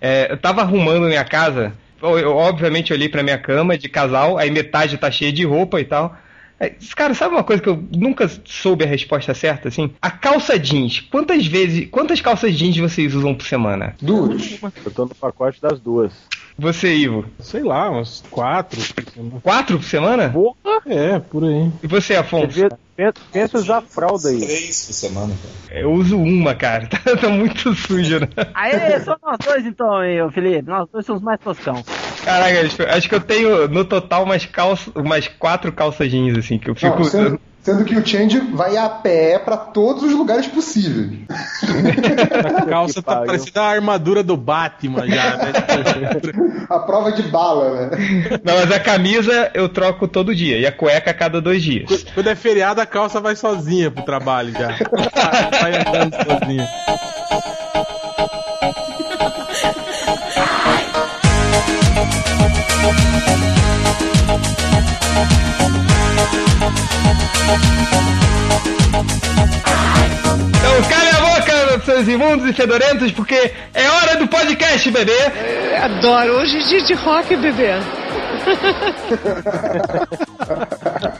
É, eu tava arrumando minha casa, eu, eu obviamente olhei pra minha cama de casal, aí metade tá cheia de roupa e tal. É, Cara, sabe uma coisa que eu nunca soube a resposta certa, assim? A calça jeans. Quantas vezes, quantas calças jeans vocês usam por semana? Duas. Eu tô no pacote das duas. Você, Ivo? Sei lá, uns quatro. Quatro por semana? Porra, é, por aí. E você, Afonso? Devia- Pensa, pensa usar fralda aí. Três por semana, cara. Eu uso uma, cara. Tá, tá muito sujo, né? Aê, só nós dois então, eu, Felipe. Nós dois somos mais toscão. Caraca, acho, que eu tenho no total umas calças, umas quatro calças jeans, assim, que eu fico. Não, sendo, sendo que o Change vai a pé pra todos os lugares possíveis. A calça tá parecendo a armadura do Batman já, né? A prova de bala, né? Não, mas a camisa eu troco todo dia e a cueca a cada dois dias. Quando é feriado, a calça vai sozinha pro trabalho já. Vai andando sozinha. Então cale a boca, seus imundos e fedorentos, porque é hora do podcast, bebê! Adoro. Hoje é dia de rock, bebê.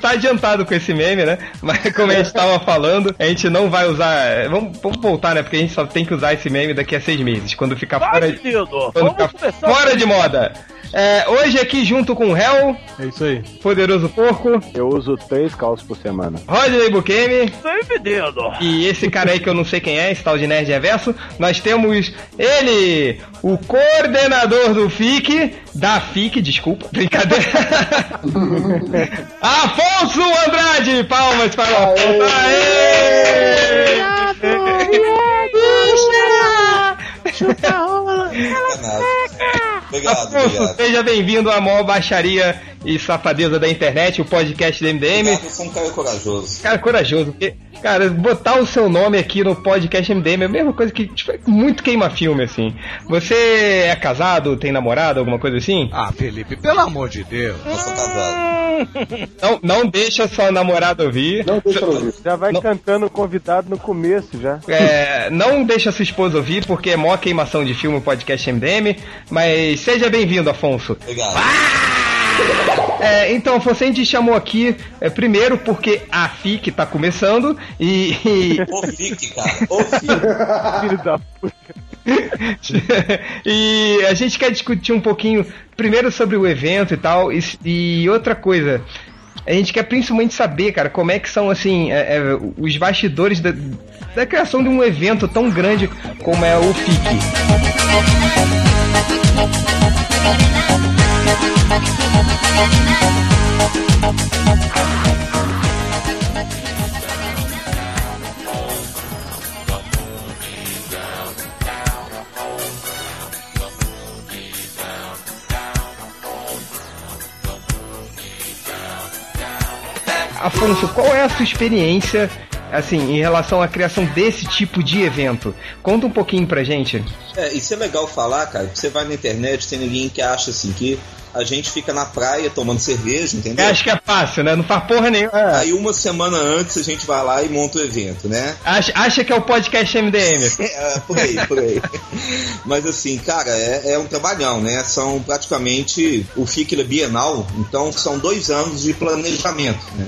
Tá adiantado com esse meme, né? Mas como a gente tava falando, a gente não vai usar. Vamos, vamos voltar, né? Porque a gente só tem que usar esse meme daqui a seis meses, quando ficar fora, menino! quando Vamos ficar fora de moda. É, hoje aqui junto com o Hel, É isso aí. Poderoso Porco, Eu uso três calças por semana. Rodney Bukemi! E esse cara aí que eu não sei quem é, esse tal de Nerd Reverso, nós temos ele, o coordenador do FIC, da FIC, desculpa, brincadeira. Afonso Andrade, palmas para o Afonso. Aê! Obrigado, Afonso, obrigado. seja bem-vindo à maior baixaria e safadeza da internet, o podcast do MDM. Obrigado, eu sou um cara corajoso. Cara, corajoso, porque, cara, botar o seu nome aqui no podcast MDM é a mesma coisa que, tipo, é muito queima-filme, assim. Você é casado, tem namorado, alguma coisa assim? Ah, Felipe, pelo amor de Deus. Eu sou casado. Não, não deixa sua namorada ouvir. Não deixa ouvir. Já vai Não. cantando o convidado no começo já. É, não deixa sua esposa ouvir, porque é maior queimação de filme o podcast MDM. Mas seja bem-vindo, Afonso. Obrigado. É, então, Afonso, a gente chamou aqui, é, primeiro porque a FIC tá começando e- e Ô, fique, cara. Ô, fique. Filho da puta. e a gente quer discutir um pouquinho, primeiro sobre o evento e tal, e, e outra coisa. A gente quer principalmente saber, cara, como é que são, assim, é, é, os bastidores da, da criação de um evento tão grande como é o FIC. Afonso, qual é a sua experiência, assim, em relação à criação desse tipo de evento? Conta um pouquinho pra gente. É, isso é legal falar, cara. Você vai na internet, tem ninguém que acha assim que a gente fica na praia tomando cerveja, entendeu? Eu acho que é fácil, né? Não faz porra nenhuma. É. Aí uma semana antes a gente vai lá e monta o evento, né? Acha, acha que é o podcast MDM. É, por aí, por aí. Mas assim, cara, é, é um trabalhão, né? São praticamente o FIC Bienal, então são dois anos de planejamento, né?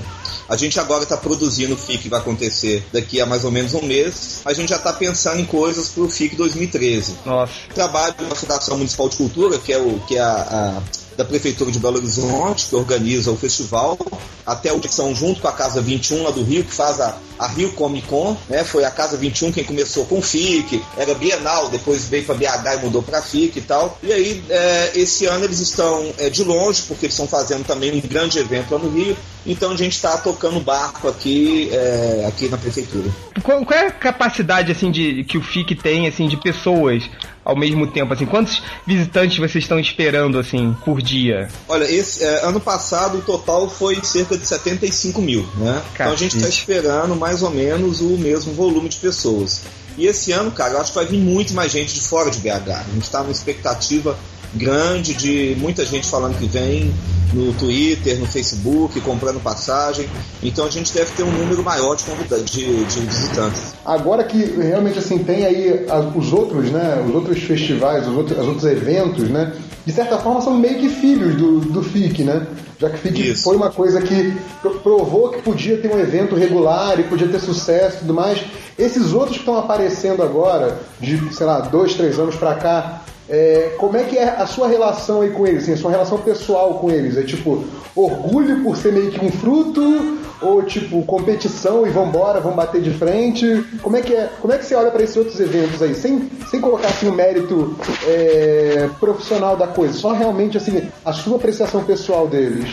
A gente agora está produzindo o FIC que vai acontecer daqui a mais ou menos um mês. A gente já está pensando em coisas para o FIC 2013. Nossa. Trabalho da Fundação Municipal de Cultura, que é, o, que é a, a da Prefeitura de Belo Horizonte, que organiza o festival, até o são junto com a Casa 21 lá do Rio, que faz a, a Rio Comic Con, né? Foi a Casa 21 quem começou com o FIC, era Bienal, depois veio para BH e mudou para FIC e tal. E aí, é, esse ano eles estão é, de longe, porque eles estão fazendo também um grande evento lá no Rio, então a gente está tocando barco aqui, é, aqui na Prefeitura. Qual, qual é a capacidade, assim, de que o FIC tem, assim, de pessoas ao mesmo tempo, assim? Quantos visitantes vocês estão esperando, assim, por dia? Olha, esse é, ano passado o total foi cerca de 75 mil, né? Então a gente está esperando mais ou menos o mesmo volume de pessoas. E esse ano, cara, eu acho que vai vir muito mais gente de fora de BH. A gente está numa expectativa grande de muita gente falando que vem no Twitter, no Facebook, comprando passagem. Então a gente deve ter um número maior de, de, de visitantes. Agora que realmente assim tem aí os outros, né, os outros festivais, os outros, os outros eventos, né, de certa forma são meio que filhos do, do FIC, né? Já que FIC Isso. foi uma coisa que pro- provou que podia ter um evento regular e podia ter sucesso e tudo mais. Esses outros que estão aparecendo agora, de, sei lá, dois, três anos pra cá, é, como é que é a sua relação aí com eles, assim, a sua relação pessoal com eles? É tipo, orgulho por ser meio que um fruto? Ou tipo, competição e vambora, vamos bater de frente? Como é que é? Como é que você olha para esses outros eventos aí? Sem, sem colocar assim o mérito é, profissional da coisa, só realmente assim, a sua apreciação pessoal deles.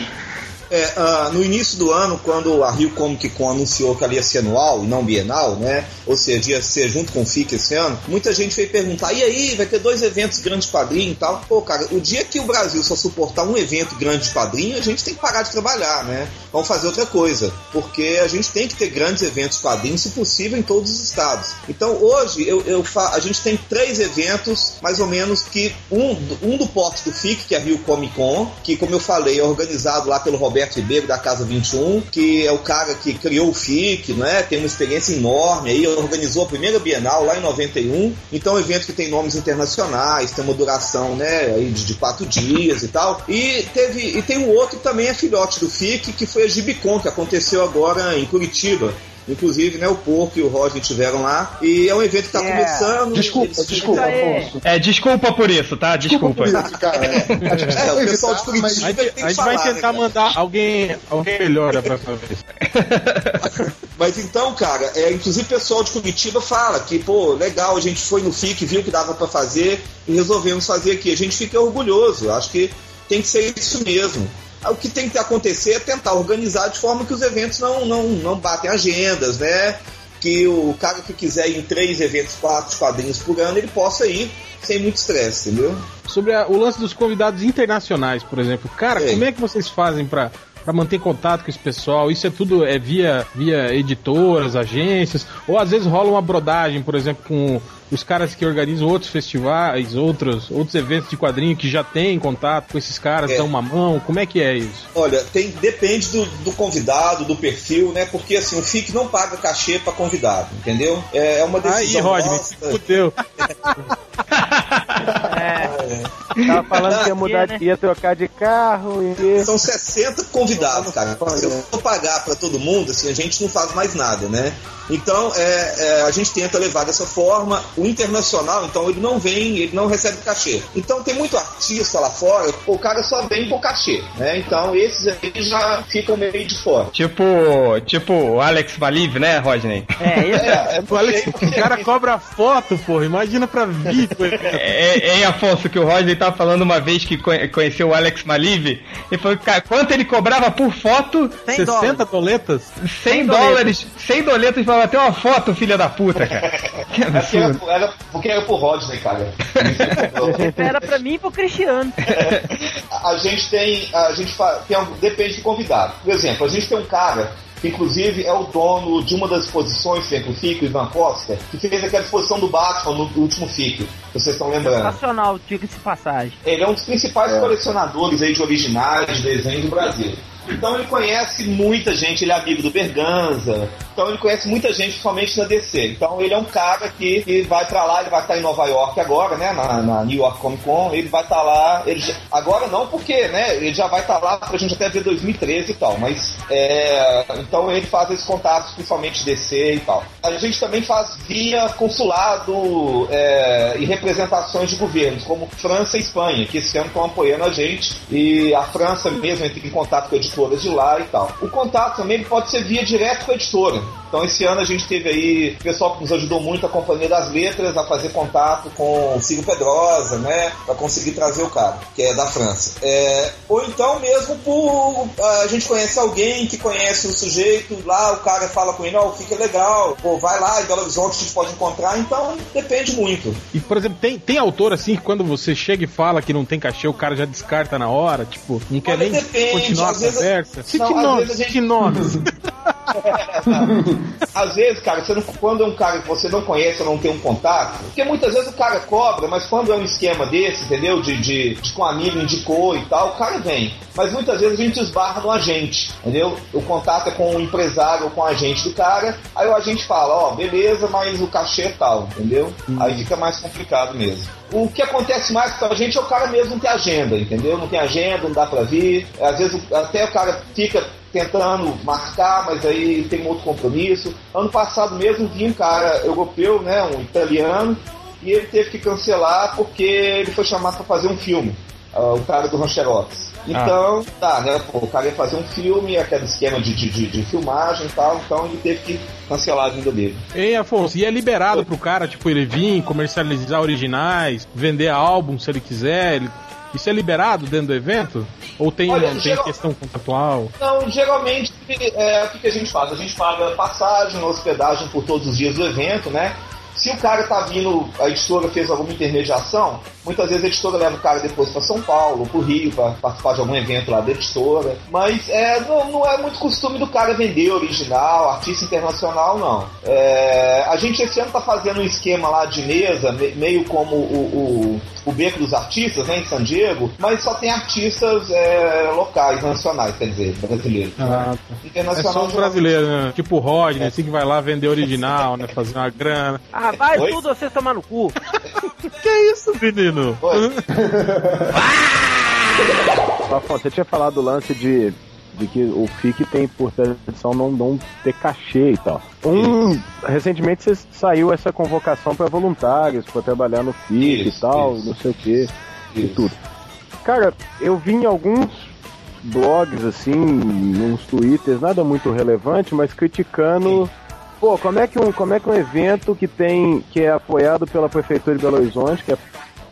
É, ah, no início do ano, quando a Rio Comic Con anunciou que ela ia ser anual e não bienal, né? Ou seja, ia ser junto com o FIC esse ano, muita gente veio perguntar: e aí, vai ter dois eventos grandes de quadrinho e tal? Pô, cara, o dia que o Brasil só suportar um evento grande de quadrinho, a gente tem que parar de trabalhar, né? Vamos fazer outra coisa. Porque a gente tem que ter grandes eventos quadrinhos, se possível, em todos os estados. Então, hoje, eu, eu a gente tem três eventos, mais ou menos, que um, um do porte do FIC, que é a Rio Comic Con, que, como eu falei, é organizado lá pelo Roberto Ribeiro, da Casa 21, que é o cara que criou o FIC, né? Tem uma experiência enorme aí, organizou a primeira Bienal lá em 91. Então, é um evento que tem nomes internacionais, tem uma duração, né, de, de quatro dias e tal. E teve e tem um outro também é filhote do FIC, que foi a Gibicon, que aconteceu agora em Curitiba. Inclusive, né, o Porco e o Roger tiveram lá. E é um evento que tá É. começando. Desculpa, Eles- desculpa. Afonso. É, desculpa por isso, tá? Desculpa. isso, cara. A gente É, o vai pessoal de Curitiba mas- A gente, tem que a gente vai falar, né, tentar cara? mandar alguém, alguém melhor da próxima vez. Mas então, cara, é, inclusive o pessoal de Curitiba fala que, pô, legal, a gente foi no FIC, viu que dava pra fazer e resolvemos fazer aqui. A gente fica orgulhoso, acho que tem que ser isso mesmo. O que tem que acontecer é tentar organizar de forma que os eventos não, não, não batem agendas, né? Que o cara que quiser ir em três eventos, quatro quadrinhos por ano, ele possa ir sem muito estresse, entendeu? Sobre a- o lance dos convidados internacionais, por exemplo. Cara, Ei. como é que vocês fazem pra, pra manter contato com esse pessoal? Isso é tudo é via, via editoras, agências? Ou às vezes rola uma brodagem, por exemplo, com os caras que organizam outros festivais, outros, outros eventos de quadrinho que já têm contato com esses caras, É. dão uma mão? Como é que é isso? Olha, tem, depende do, do convidado, do perfil, né? Porque assim, o FIC não paga cachê pra convidado, entendeu? É, é uma Aí, decisão Rodney, nossa. se fudeu. Tava falando que ia mudar, né? de- ia trocar de carro e. São 60 convidados, cara. Se eu for pagar pra todo mundo, assim, a gente não faz mais nada, né? Então, é, é, a gente tenta levar dessa forma. O internacional, então, ele não vem, ele não recebe cachê. Então, tem muito artista lá fora, o cara só vem por cachê, né? Então, esses aí já ficam meio de fora. Tipo, tipo o Alex Maliv, né, Rodney? É, esse É, é O, Alex, o cara cobra foto, porra. Imagina pra vídeo. É, é, Afonso, que o Rodney tava falando uma vez que conhe- conheceu o Alex Maliv, e falou, cara, quanto ele cobrava por foto? 100 60 dólares. doletas? 100 dólares, 100 doletas pra bater uma foto, filha da puta, cara. Que É absurdo. Era, era- porque era pro Rodney, cara. Era pra mim e pro Cristiano. a gente tem. A gente fa- tem algum- depende do convidado. Por exemplo, a gente tem um cara que inclusive é o dono de uma das exposições com o FIC, o Ivan Costa, que fez aquela exposição do Batman no último FIC, que vocês estão lembrando. Nacional, diga-se de passagem. Ele é um dos principais colecionadores aí de originais, de desenhos do Brasil. Então ele conhece muita gente, ele é amigo do Berganza, então ele conhece muita gente, principalmente na DC. Então ele é um cara que, que vai pra lá, ele vai estar em Nova York agora, né, na, na New York Comic Con, ele vai estar lá, ele já- agora não porque, né, ele já vai estar lá pra gente até ver 2013 e tal, mas é, então ele faz esses contatos, principalmente DC e tal. A gente também faz via consulado é, e representações de governos, como França e Espanha, que esse ano estão apoiando a gente, e a França mesmo entra em contato com editoras de lá e tal. O contato também pode ser via direto com a editora. Então esse ano a gente teve aí o pessoal que nos ajudou muito, a Companhia das Letras, a fazer contato com o Ciro Pedrosa, né? Pra conseguir trazer o cara, que é da França. É, ou então mesmo por a gente conhece alguém que conhece o sujeito, lá o cara fala com ele, ó, fica legal, pô, vai lá em Belo Horizonte a gente pode encontrar, então depende muito. E, por exemplo, tem, tem autor assim que quando você chega e fala que não tem cachê, o cara já descarta na hora, tipo, não quer Olha, nem depende, continuar a às vezes- conversa. Não, Cite às nomes, vezes cite nomes. Às vezes, cara, você não, quando é um cara que você não conhece ou não tem um contato, porque muitas vezes o cara cobra, mas quando é um esquema desse, entendeu? De, de, de que um amigo indicou e tal, o cara vem. Mas muitas vezes a gente esbarra no agente, entendeu? O contato é com o empresário ou com o agente do cara, aí o agente fala, ó, beleza, mas o cachê é tal, entendeu? Aí fica mais complicado mesmo. O que acontece mais com a gente é o cara mesmo não ter agenda, entendeu? Não tem agenda, não dá pra vir. Às vezes até o cara fica tentando marcar, mas aí tem um outro compromisso. Ano passado mesmo vi um cara europeu, né, um italiano, e ele teve que cancelar porque ele foi chamado para fazer um filme, uh, o cara do Rancherox. Então, tá, né, pô, o cara ia fazer um filme, aquele esquema de, de, de, de filmagem e tal, então ele teve que cancelar a vinda dele. Ei, Afonso, e é liberado pro cara, tipo, ele vir, comercializar originais, vender álbum se ele quiser, ele... Isso é liberado dentro do evento? Ou tem, Olha, tem geral- questão contratual? Não, geralmente é, o que, que a gente faz? A gente paga passagem, hospedagem por todos os dias do evento, né? Se o cara tá vindo, a editora fez alguma intermediação, muitas vezes a editora leva o cara depois para São Paulo, pro Rio, para participar de algum evento lá da editora. Mas é, não, não é muito costume do cara vender original, artista internacional, não. É, a gente esse ano tá fazendo um esquema lá de mesa, me- meio como o, o, o Beco dos Artistas, né, em San Diego, mas só tem artistas é, locais, nacionais, quer dizer, brasileiros. Ah, É Internacional só os brasileiros, né? Tipo o Rodney, assim que vai lá vender original, né? Fazer uma grana. Ah, vai Oi? tudo você tomar no cu. Que isso, menino? Afonso, você tinha falado do lance de, de que o FIC tem por tradição não, não ter cachê e tal. Um, recentemente você saiu essa convocação para voluntários, para trabalhar no FIC Isso, e tal, isso. não sei o que, e tudo. Cara, eu vi em alguns blogs, assim, uns twitters, nada muito relevante, mas criticando. Pô, como é que um, como é que um evento que tem. que é apoiado pela Prefeitura de Belo Horizonte, que é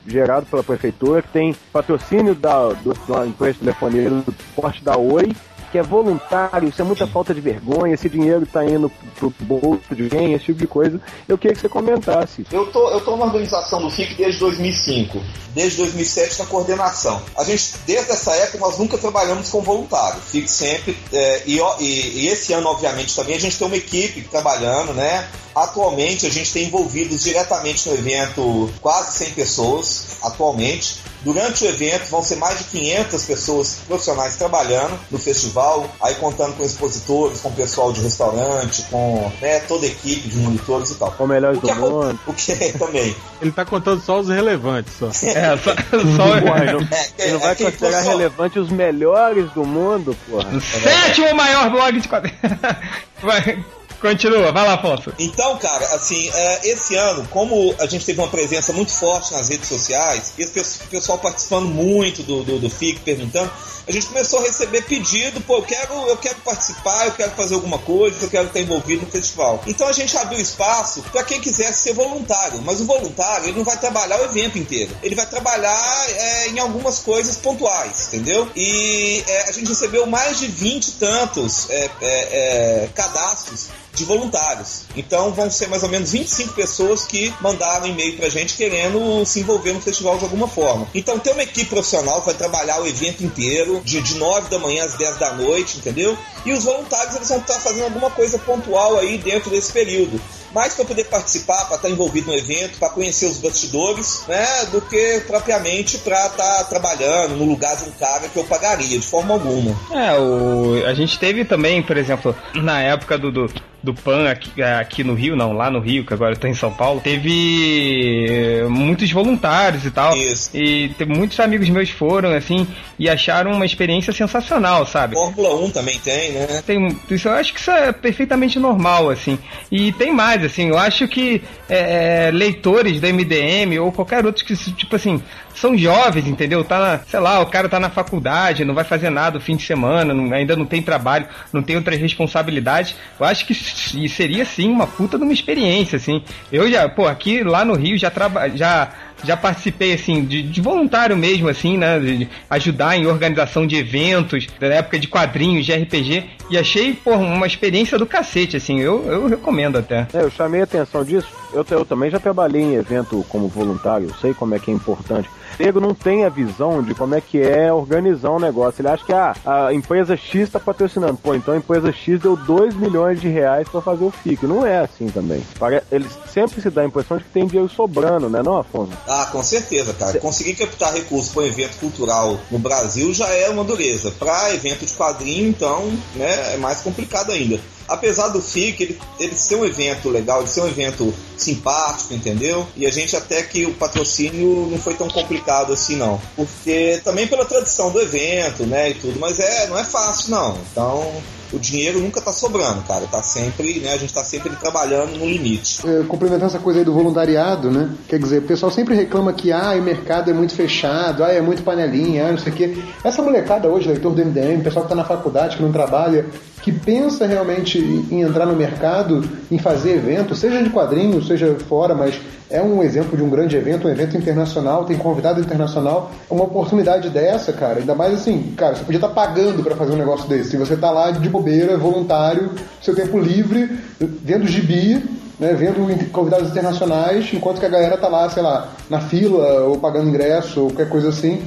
gerado pela prefeitura, que tem patrocínio da, do, da empresa de telefonia do porte da Oi, que é voluntário, isso é muita falta de vergonha, esse dinheiro tá indo pro bolso de quem, esse tipo de coisa. Eu queria que você comentasse. Eu tô, eu tô na organização do FIC desde 2005. Desde 2007 na coordenação. A gente, desde essa época, nós nunca trabalhamos com voluntário. FIC sempre. é, e, e- e esse ano, obviamente, também a gente tem uma equipe trabalhando, né? Atualmente a gente tem envolvidos diretamente no evento quase 100 pessoas, atualmente. Durante o evento vão ser mais de 500 pessoas profissionais trabalhando no festival, aí contando com expositores, com pessoal de restaurante, com né, toda a equipe de monitores e tal. Com melhores O do mundo. o que é também. Ele tá contando só os relevantes, só. É, só, só não, É, você não vai é, considerar só- relevante os melhores do mundo, porra. o sétimo maior blog de quadrinhos. Continua, vai lá, Afonso. Então, cara, assim, é, esse ano, como a gente teve uma presença muito forte nas redes sociais, e o pessoal participando muito do, do, do FIC, perguntando, a gente começou a receber pedido, pô, eu quero, eu quero participar, eu quero fazer alguma coisa, eu quero estar envolvido no festival. Então a gente abriu espaço para quem quisesse ser voluntário, mas o voluntário, ele não vai trabalhar o evento inteiro, ele vai trabalhar é, em algumas coisas pontuais, entendeu? E é, a gente recebeu mais de 20 e tantos é, é, é, cadastros de voluntários. Então vão ser mais ou menos 25 pessoas que mandaram e-mail pra gente querendo se envolver no festival de alguma forma. Então tem uma equipe profissional que vai trabalhar o evento inteiro, de, de 9 da manhã às 10 da noite, entendeu? E os voluntários eles vão estar fazendo alguma coisa pontual aí dentro desse período. Mais para poder participar, para estar envolvido no evento, para conhecer os bastidores, né? Do que propriamente para estar trabalhando no lugar de um cara que eu pagaria, de forma alguma. É, o, a gente teve também, por exemplo, na época do, do, do PAN aqui, aqui no Rio, não, lá no Rio, que agora eu tô em São Paulo, teve eh, muitos voluntários e tal. Isso. E muitos amigos meus foram, assim, e acharam uma experiência sensacional, sabe? Fórmula 1 também tem, né? Tem, isso, eu acho que isso é perfeitamente normal, assim. E tem mais, assim, eu acho que é, é, leitores da MDM ou qualquer outro que, tipo assim, são jovens, entendeu? Tá na, sei lá, o cara tá na faculdade, não vai fazer nada o fim de semana, não- ainda não tem trabalho, não tem outras responsabilidades. Eu acho que seria, sim, uma puta de uma experiência, assim. Eu já, pô, aqui lá no Rio já, traba, já já participei, assim, de, de voluntário mesmo, assim, né? De ajudar em organização de eventos, da época de quadrinhos, de RPG, e achei, pô, uma experiência do cacete, assim, eu, eu recomendo até. É, eu chamei a atenção disso. Eu, eu também já trabalhei em evento como voluntário, eu sei como é que é importante nego não tem a visão de como é que é organizar um negócio. Ele acha que ah, a empresa X está patrocinando. Pô, então a empresa X deu 2 milhões de reais para fazer o FIC. Não é assim também. Eles sempre se dá a impressão de que tem dinheiro sobrando, né, não, Afonso? Ah, com certeza, cara. Conseguir captar recursos para um evento cultural no Brasil já é uma dureza. Para evento de quadrinho, então, né, é mais complicado ainda apesar do FIC ele, ele ser um evento legal, de ser um evento simpático, entendeu? E a gente até que o patrocínio não foi tão complicado assim, não. Porque também pela tradição do evento, né, e tudo, mas é, não é fácil, não. Então, o dinheiro nunca tá sobrando, cara. Tá sempre, né? A gente tá sempre trabalhando no limite. É, complementando essa coisa aí do voluntariado, né? Quer dizer, o pessoal sempre reclama que ah, o mercado é muito fechado, ah, é muito panelinha, ah, não sei o quê. Essa molecada hoje, leitor do MDM, pessoal que tá na faculdade, que não trabalha, que pensa realmente em entrar no mercado, em fazer evento, seja de quadrinhos, seja fora, mas é um exemplo de um grande evento, um evento internacional, tem convidado internacional, é uma oportunidade dessa, cara, ainda mais assim, cara, você podia estar tá pagando para fazer um negócio desse, se você tá lá de bobeira, voluntário, seu tempo livre, vendo gibi, né, vendo convidados internacionais, enquanto que a galera tá lá, sei lá, na fila ou pagando ingresso ou qualquer coisa assim.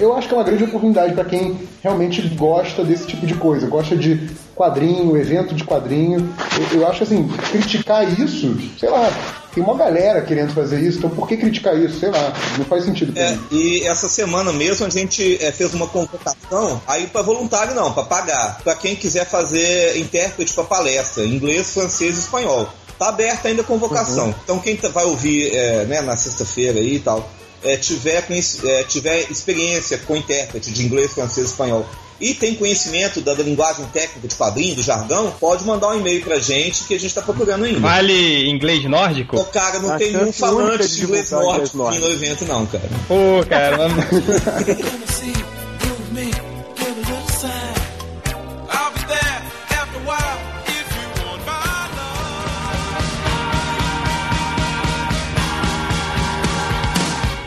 Eu acho que é uma grande oportunidade para quem realmente gosta desse tipo de coisa, gosta de quadrinho, evento de quadrinho. Eu, eu acho assim, criticar isso, sei lá, tem uma galera querendo fazer isso, então por que criticar isso? Sei lá, não faz sentido. É, e essa semana mesmo a gente é, fez uma convocação, aí para voluntário não, para pagar, para quem quiser fazer intérprete para palestra, inglês, francês e espanhol. Tá aberta ainda a convocação. Uhum. Então quem tá, vai ouvir é, né, na sexta-feira aí e tal, é, tiver, é, tiver experiência com intérprete de inglês, francês e espanhol e tem conhecimento da, da, linguagem técnica de quadrinho, do jargão, pode mandar um e-mail pra gente que a gente tá procurando ainda. Vale inglês nórdico? Ô, cara, não a tem nenhum falante de inglês nórdico aqui no evento, não, cara. Pô, cara.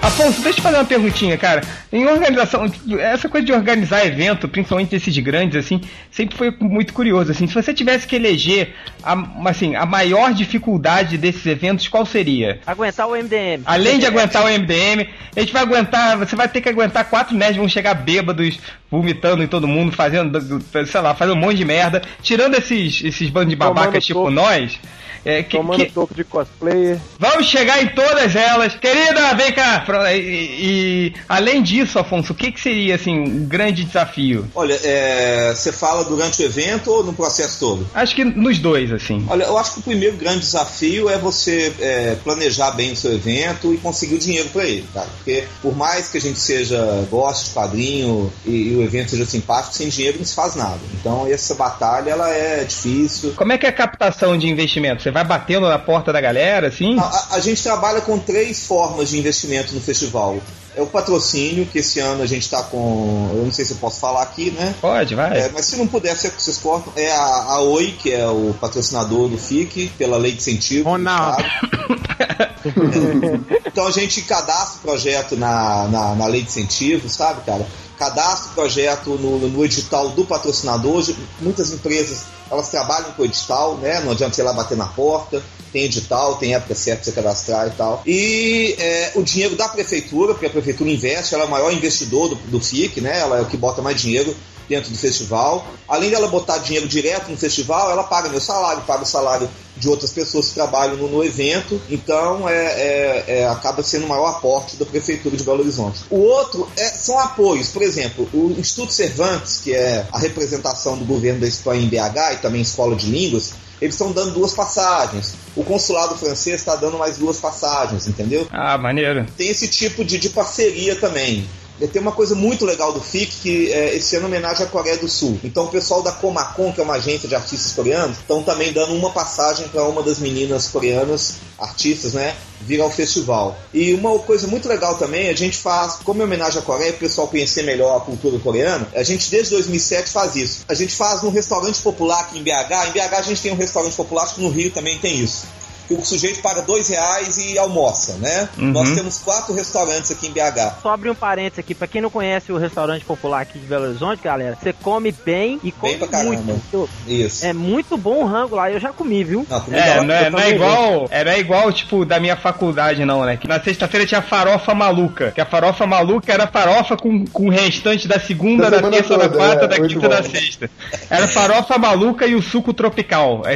Afonso, deixa eu fazer uma perguntinha, cara. Em organização, essa coisa de organizar evento, principalmente esses grandes, assim, sempre foi muito curioso, assim. Se você tivesse que eleger, a, assim, a maior dificuldade desses eventos, qual seria? Aguentar o MDM. Além de aguentar o MDM, a gente vai aguentar, você vai ter que aguentar quatro nerds, vão chegar bêbados, vomitando em todo mundo, fazendo, sei lá, fazendo um monte de merda, tirando esses, esses bandos de babacas tipo nós. É, que, Tomando que... topo de cosplayer. Vamos chegar em todas elas. Querida, vem cá. E, e além disso, Afonso, o que, que seria assim um grande desafio? Olha, é, você fala durante o evento ou no processo todo? Acho que nos dois, assim. Olha, eu acho que o primeiro grande desafio é você é, planejar bem o seu evento e conseguir o dinheiro para ele, cara. Porque por mais que a gente seja goste de quadrinho e, e, o evento seja simpático, sem dinheiro não se faz nada. Então essa batalha ela é difícil. Como é que é a captação de investimento? Você vai batendo na porta da galera, assim? A, a, gente trabalha com três formas de investimento no festival. É o patrocínio, que esse ano a gente está com. Eu não sei se eu posso falar aqui, né? Pode, vai. É, mas se não puder, vocês cortam. É a, a Oi, que é o patrocinador do FIC, pela lei de incentivo. Ronaldo. Então a gente cadastra o projeto na, na, na lei de incentivo, sabe, cara? cadastra o projeto no, no edital do patrocinador. Muitas empresas elas trabalham com edital, né? Não adianta ir lá bater na porta. Tem edital, tem época certa para você cadastrar e tal. E é, o dinheiro da prefeitura, porque a prefeitura investe, ela é o maior investidor do, do FIC, né? Ela é o que bota mais dinheiro dentro do festival. Além dela botar dinheiro direto no festival, ela paga meu salário, paga o salário de outras pessoas que trabalham no, no evento. Então, é, é, é, acaba sendo o maior aporte da Prefeitura de Belo Horizonte. O outro é, são apoios. Por exemplo, o Instituto Cervantes, que é a representação do governo da Espanha em BH e também Escola de Línguas, eles estão dando duas passagens. O consulado francês está dando mais duas passagens, entendeu? Ah, maneiro. Tem esse tipo de, de parceria também. Tem uma coisa muito legal do FIC que é, esse ano homenagem à Coreia do Sul. Então o pessoal da Comacon, que é uma agência de artistas coreanos, estão também dando uma passagem para uma das meninas coreanas, artistas, né, vir ao festival. E uma coisa muito legal também, a gente faz, como é homenagem à Coreia, para o pessoal conhecer melhor a cultura coreana, a gente desde 2007 faz isso. A gente faz num restaurante popular aqui em BH. Em BH a gente tem um restaurante popular, acho que no Rio também tem isso o sujeito paga dois reais e almoça, né? Uhum. Nós temos quatro restaurantes aqui em BH. Só abrir um parênteses aqui, pra quem não conhece o restaurante popular aqui de Belo Horizonte, galera, você come bem e come Bem pra caramba. muito. Isso. É muito bom o rango lá, eu já comi, viu? Não, comida É, lá- não é, não é igual, é, não é igual, tipo, da minha faculdade, não, né? Que na sexta-feira tinha farofa maluca. Que a farofa maluca era farofa com, com o restante da segunda, Da da, terça, da toda, quarta, é, da quinta, da sexta. Era farofa maluca e o suco tropical.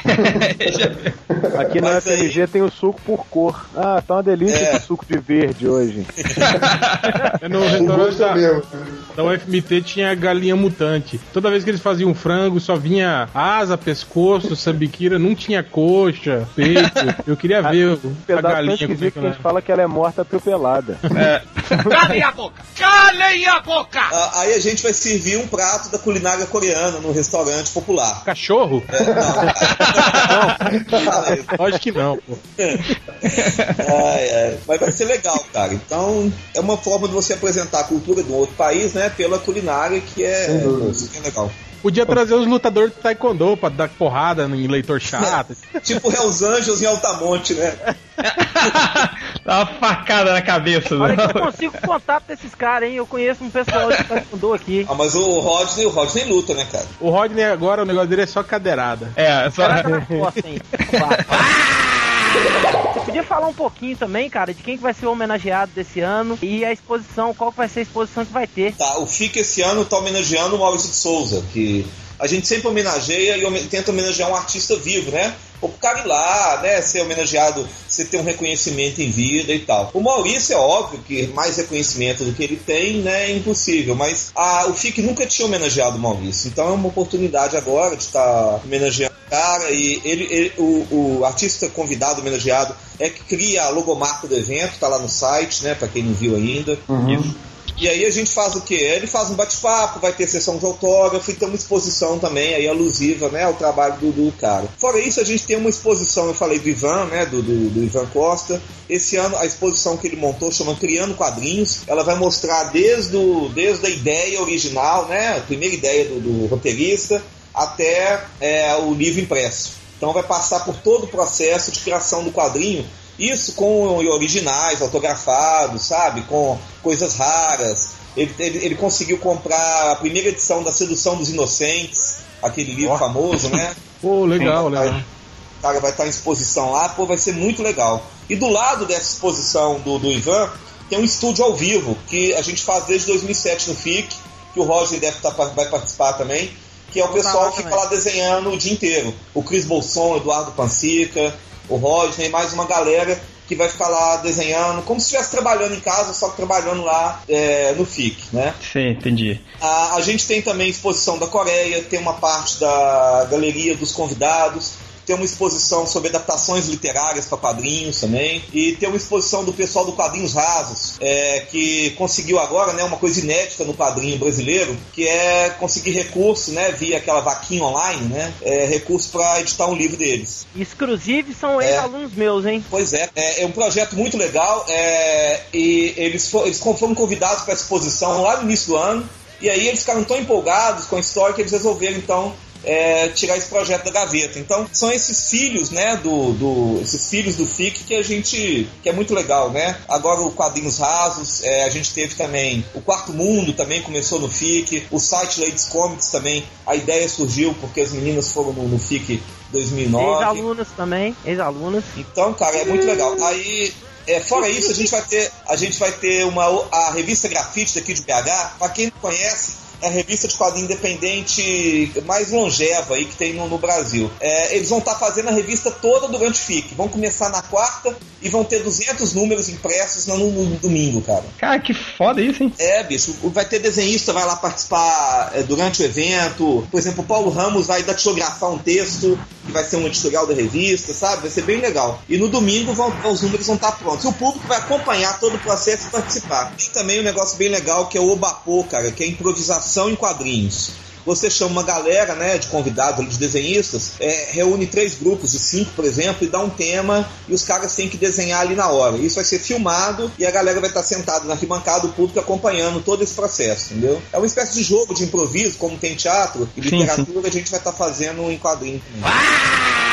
Aqui na Mas aí- FMG tem o suco por cor. Ah, tá uma delícia É. esse suco de verde hoje. É no O restaurante gosto é da, mesmo. da UFMT tinha galinha mutante. Toda vez que eles faziam frango, só vinha asa, pescoço, sambiquira, não tinha coxa, peito. Eu queria ver o- Um a pedaço tão galinha é que que a gente fala que ela é morta atropelada. Calem a boca! Calem a boca! Ah, aí a gente vai servir um prato da culinária coreana no restaurante popular. Cachorro? Não. Lógico que não, pô. Ai, ai. Mas vai ser legal, cara. Então, é uma forma de você apresentar a cultura de um outro país, né? Pela culinária, que é, que é legal. Podia trazer os lutadores de taekwondo pra dar porrada em leitor chato. Tipo Hells Angels em Altamonte, né? Dá uma facada na cabeça. Olha que Não. eu consigo contato desses caras, hein? Eu conheço um pessoal de taekwondo aqui. Ah, mas o Rodney, o Rodney luta, né, cara? O Rodney agora, o negócio dele é só cadeirada. É, só. Caraca na costa, hein? Podia falar um pouquinho também, cara, de quem que vai ser o homenageado desse ano e a exposição, qual que vai ser a exposição que vai ter. Tá, o FIC esse ano tá homenageando o Maurício de Souza, que a gente sempre homenageia e tenta homenagear um artista vivo, né? O cara ir lá, né, ser homenageado, você ter um reconhecimento em vida e tal. O Maurício é óbvio que mais reconhecimento do que ele tem, né, é impossível, mas a, o FIC nunca tinha homenageado o Maurício, então é uma oportunidade agora de estar homenageando o cara e ele, ele- o, o artista convidado, homenageado, é que cria a logomarca do evento, tá lá no site, né, pra quem não viu ainda. E aí a gente faz o quê? Ele faz um bate-papo, vai ter sessão de autógrafo e tem uma exposição também aí alusiva, né, ao trabalho do, do cara. Fora isso, a gente tem uma exposição, eu falei do Ivan, né, do, do, do Ivan Costa. Esse ano a exposição que ele montou chama Criando Quadrinhos. Ela vai mostrar desde, o, desde a ideia original, né, a primeira ideia do, do roteirista, até é, o livro impresso. Então vai passar por todo o processo de criação do quadrinho isso com originais, autografados, sabe? Com coisas raras. Ele, ele, ele conseguiu comprar a primeira edição da Sedução dos Inocentes, aquele livro famoso, né? Pô, legal, Sim, legal. O cara vai estar em exposição lá, pô, vai ser muito legal. E do lado dessa exposição do, do Ivan, tem um estúdio ao vivo, que a gente faz desde 2007 no FIC, que o Roger deve tá, vai participar também, que é o pessoal que fica lá desenhando o dia inteiro. O Cris Bolson, Eduardo Pansica, o Rodney, mais uma galera que vai ficar lá desenhando, como se estivesse trabalhando em casa, só que trabalhando lá é, no FIC, né? Sim, entendi. A, a gente tem também exposição da Coreia, tem uma parte da galeria dos convidados, tem uma exposição sobre adaptações literárias para quadrinhos também, e tem uma exposição do pessoal do Quadrinhos Rasos, é, que conseguiu agora né, uma coisa inédita no quadrinho brasileiro, que é conseguir recurso, né, via aquela vaquinha online, né, é, recurso para editar um livro deles. Exclusive são É. ex-alunos meus, hein? Pois é, é, é um projeto muito legal é, e eles, fo- eles foram convidados para a exposição lá no início do ano e aí eles ficaram tão empolgados com a história que eles resolveram então é, tirar esse projeto da gaveta. Então são esses filhos, né, do, do esses filhos do FIC que a gente que é muito legal, né? Agora o quadrinhos rasos, é, a gente teve também o Quarto Mundo também começou no FIC, o site Ladies Comics também a ideia surgiu porque as meninas foram no, no FIC 2009. Ex-alunos também, ex-alunos. Então, cara, é muito legal. Aí, é, fora isso, a gente vai ter, a gente vai ter uma, a revista Grafite daqui de BH. Pra quem não conhece, a revista de quadrinho independente mais longeva aí que tem no, no Brasil. É, eles vão estar fazendo a revista toda durante o FIC. Vão começar na quarta e vão ter 200 números impressos no, no- no domingo, cara. Cara, que foda isso, hein? É, bicho, vai ter desenhista, vai lá participar é, durante o evento. Por exemplo, o Paulo Ramos vai datilografar um texto, que vai ser um editorial da revista, sabe? Vai ser bem legal. E no domingo vão, os números vão estar prontos. E o público vai acompanhar todo o processo e participar. Tem também um negócio bem legal que é o Obapô, cara, que é improvisação em quadrinhos. Você chama uma galera, né, de convidados, de desenhistas, é, reúne três grupos de cinco, por exemplo, e dá um tema e os caras têm que desenhar ali na hora. Isso vai ser filmado e a galera vai estar sentada na arquibancada, o público acompanhando todo esse processo, entendeu? É uma espécie de jogo de improviso, como tem teatro e Sim, literatura, a gente vai estar fazendo em quadrinho também.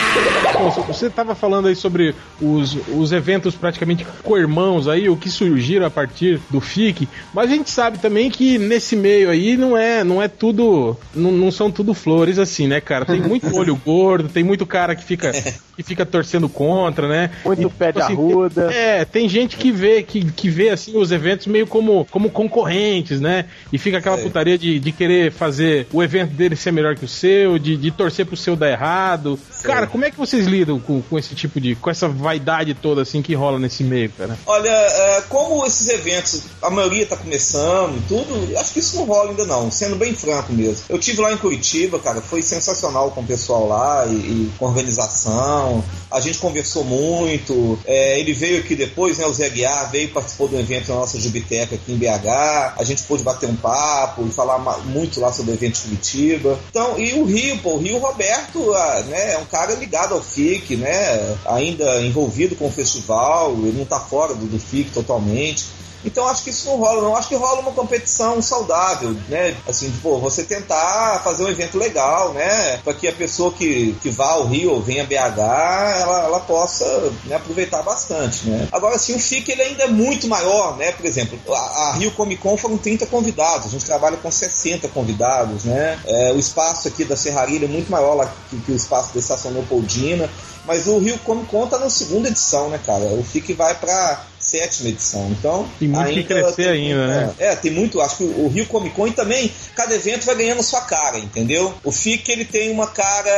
Bom, você estava falando aí sobre os, os eventos praticamente co-irmãos aí, o que surgiram a partir do FIC, mas a gente sabe também que nesse meio aí não é, não é tudo, não, não são tudo flores assim, né, cara? Tem muito olho gordo, tem muito cara que fica, que fica torcendo contra, né? Muito pé de assim, arruda. É, tem gente que vê, que, que vê assim os eventos meio como, como concorrentes, né? E fica aquela É. putaria de, de querer fazer o evento dele ser melhor que o seu, de, de torcer pro seu dar errado. Cara, como é que vocês lidam com, com esse tipo de. com essa vaidade toda assim que rola nesse meio, cara? Olha, é, como esses eventos, a maioria tá começando tudo, acho que isso não rola ainda não, sendo bem franco mesmo. Eu tive lá em Curitiba, cara, foi sensacional com o pessoal lá e, e com a organização. A gente conversou muito. é, ele veio aqui depois, né? O Zé Guiar veio participou do evento na nossa Jubiteca aqui em BH. A gente pôde bater um papo e falar muito lá sobre o evento de Curitiba. Então, e o Rio, pô, o Rio Roberto, ah, né, é um cara ligado ao FIC, né? Ainda envolvido com o festival, ele não tá fora do, do FIC totalmente. Então acho que isso não rola, não. Acho que rola uma competição saudável, né? Assim, pô, você tentar fazer um evento legal, né? Para que a pessoa que, que vá ao Rio ou venha a BH, ela, ela possa né, aproveitar bastante, né? Agora, assim, o FIC ele ainda é muito maior, né? Por exemplo, a, a Rio Comic Con foram 30 convidados, a gente trabalha com 60 convidados, né? É, o espaço aqui da Serraria é muito maior lá que, que o espaço da Estação Leopoldina. Mas o Rio Comic Con tá na segunda edição, né, cara? O FIC vai pra sétima edição. Então. Tem muito que crescer tem ainda, né? É, tem muito. Acho que o Rio Comic Con e também cada evento vai ganhando sua cara, entendeu? O FIC ele tem uma cara.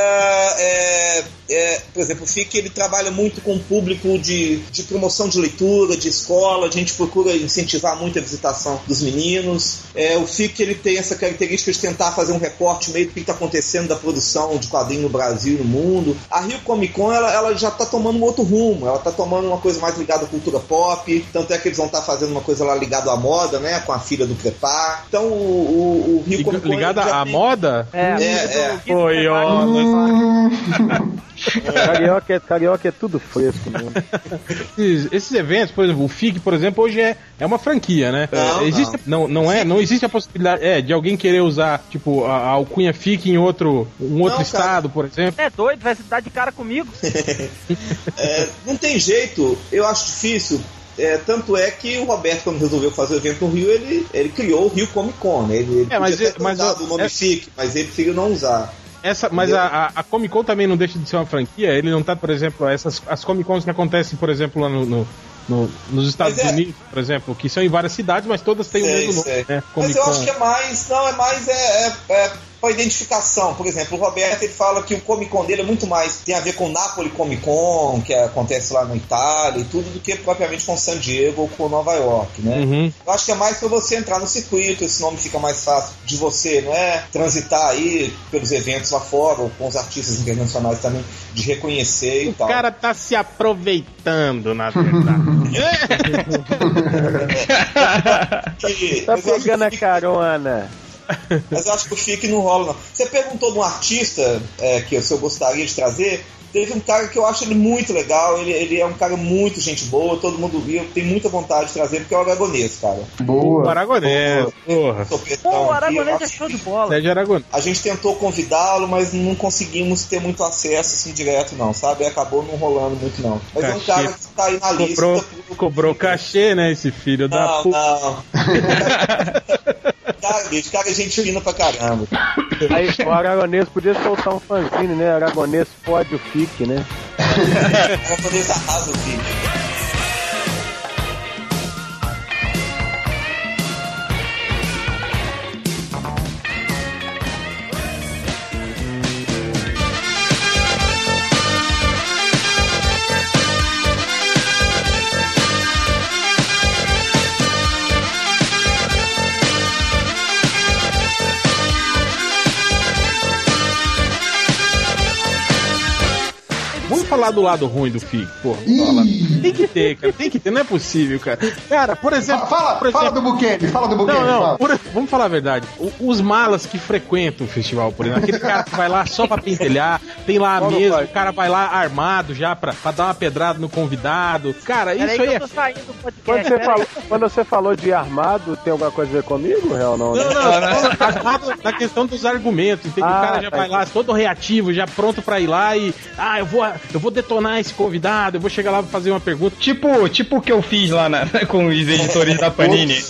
é, é, por exemplo, o FIC ele trabalha muito com o público de, de promoção de leitura, de escola. A gente procura incentivar muito a visitação dos meninos. É, o FIC ele tem essa característica de tentar fazer um recorte meio do que está acontecendo da produção de quadrinho no Brasil e no mundo. A Rio Comic Con ela, ela já está tomando um outro rumo. Ela está tomando uma coisa mais ligada à cultura pop. Tanto é que eles vão estar fazendo uma coisa lá ligada à moda, né? Com a filha do Crepar. Então o, o, o Rio Comic Con. Ligada à tem- moda? É, É, é. Oi, ó. Carioca, é, carioca é tudo fresco mesmo. Esses, esses eventos, por exemplo, o FIC, por exemplo, hoje é, é uma franquia, né? Não, É, existe, não. Não, é, não existe a possibilidade é, de alguém querer usar, tipo, a, a alcunha FIC em outro, um outro Não, estado, por exemplo. É doido? Vai se dar de cara comigo? É, não tem jeito, eu acho difícil. É, tanto é que o Roberto, quando resolveu fazer o evento no Rio, ele, ele criou o Rio Comic Con, né? Ele, ele É, mas podia é- ter mas usado eu- o nome é- FIC, mas ele preferiu não usar. Essa, mas a, a, Comic Con também não deixa de ser uma franquia. Ele não tá, por exemplo, essas as Comic Cons que acontecem, por exemplo, lá no, no- no- nos Estados é- Unidos, por exemplo, que são em várias cidades, mas todas têm o Sei, mesmo nome, né? Mas eu acho que é mais, não, é mais é, é, é para identificação. Por exemplo, o Roberto ele fala que o Comic Con dele é muito mais tem a ver com o Napoli Comic Con, que acontece lá na Itália e tudo, do que propriamente com San Diego ou com Nova York, né? Uhum. Eu acho que é mais para você entrar no circuito, esse nome fica mais fácil de você, não é? Transitar aí pelos eventos lá fora, ou com os artistas internacionais também, de reconhecer e O tal. cara tá se aproveitando, na verdade. Tá pegando a carona. Mas eu acho que o FIC não rola, não. Você perguntou de um artista é, que eu, se eu gostaria de trazer. Teve um cara que eu acho ele muito legal, ele, ele é um cara muito gente boa, todo mundo viu, tem muita vontade de trazer, porque é o Aragonês, cara. O Boa. Aragonés, porra. Sou Pô, o Aragonês é show de bola. Sérgio Aragonés. A gente tentou convidá-lo, mas não conseguimos ter muito acesso assim direto, não, sabe? Acabou não rolando muito, não. Mas é um cara que tá aí na lista. Cobrou, pro- cobrou cachê, né, esse filho da Não, puta. não. cara, bicho, cara é gente fina pra caramba. Aí o Aragonês podia soltar um fanzine, né? Aragonês pode o fique, né? Poder arrasa o filho. Falar do lado ruim do FIC, porra. Tem que ter, cara. Tem que ter, não é possível, cara. Cara, por exemplo. Fala, por fala exemplo- do Bukele, fala do Bukele. Não, não, fala. por- vamos falar a verdade. O- os malas que frequentam o festival, por exemplo, aquele cara que vai lá só pra pentelhar, tem lá a Fala, mesa, o cara vai lá armado já pra, pra dar uma pedrada no convidado. Cara, Peraí isso que aí é. tô saindo do podcast. Quando você, falou, quando você falou de armado, tem alguma coisa a ver comigo, real não? né? Não, não, não, armado na questão dos argumentos, o Ah, cara já tá vai lá todo reativo, já pronto pra ir lá e. Ah, eu vou, eu vou detonar esse convidado, eu vou chegar lá pra fazer uma pergunta. Tipo, tipo o que eu fiz lá na- com os editores da Panini.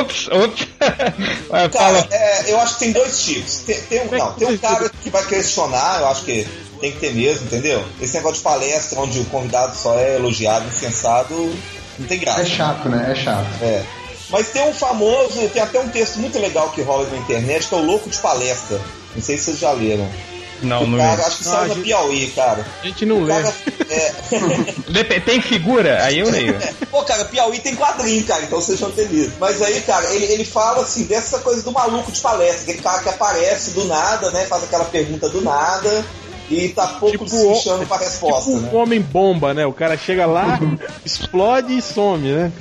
Ops, ops. Cara, Fala. é, eu acho que tem dois tipos. Tem, tem um, não, tem um cara que vai questionar, eu acho que tem que ter mesmo, entendeu? Esse negócio de palestra onde o convidado só é elogiado, incensado, não tem graça. É chato, né? É chato. É. Mas tem um famoso, tem até um texto muito legal que rola na internet, que é o Louco de Palestra. Não sei se vocês já leram. Não, não cara, é. acho que Ah, saiu gente- Piauí, cara. A gente não O lê. cara, é, Tem figura? Aí eu leio. Pô, cara, Piauí tem quadrinho, cara, então vocês vão ter lido. Mas aí, cara, ele, ele fala assim, dessa coisa do maluco de palestra, aquele cara que aparece do nada, né? Faz aquela pergunta do nada e tá pouco Tipo se o- lixando pra resposta, Tipo né? um homem bomba, né? O cara chega lá, explode e some, né?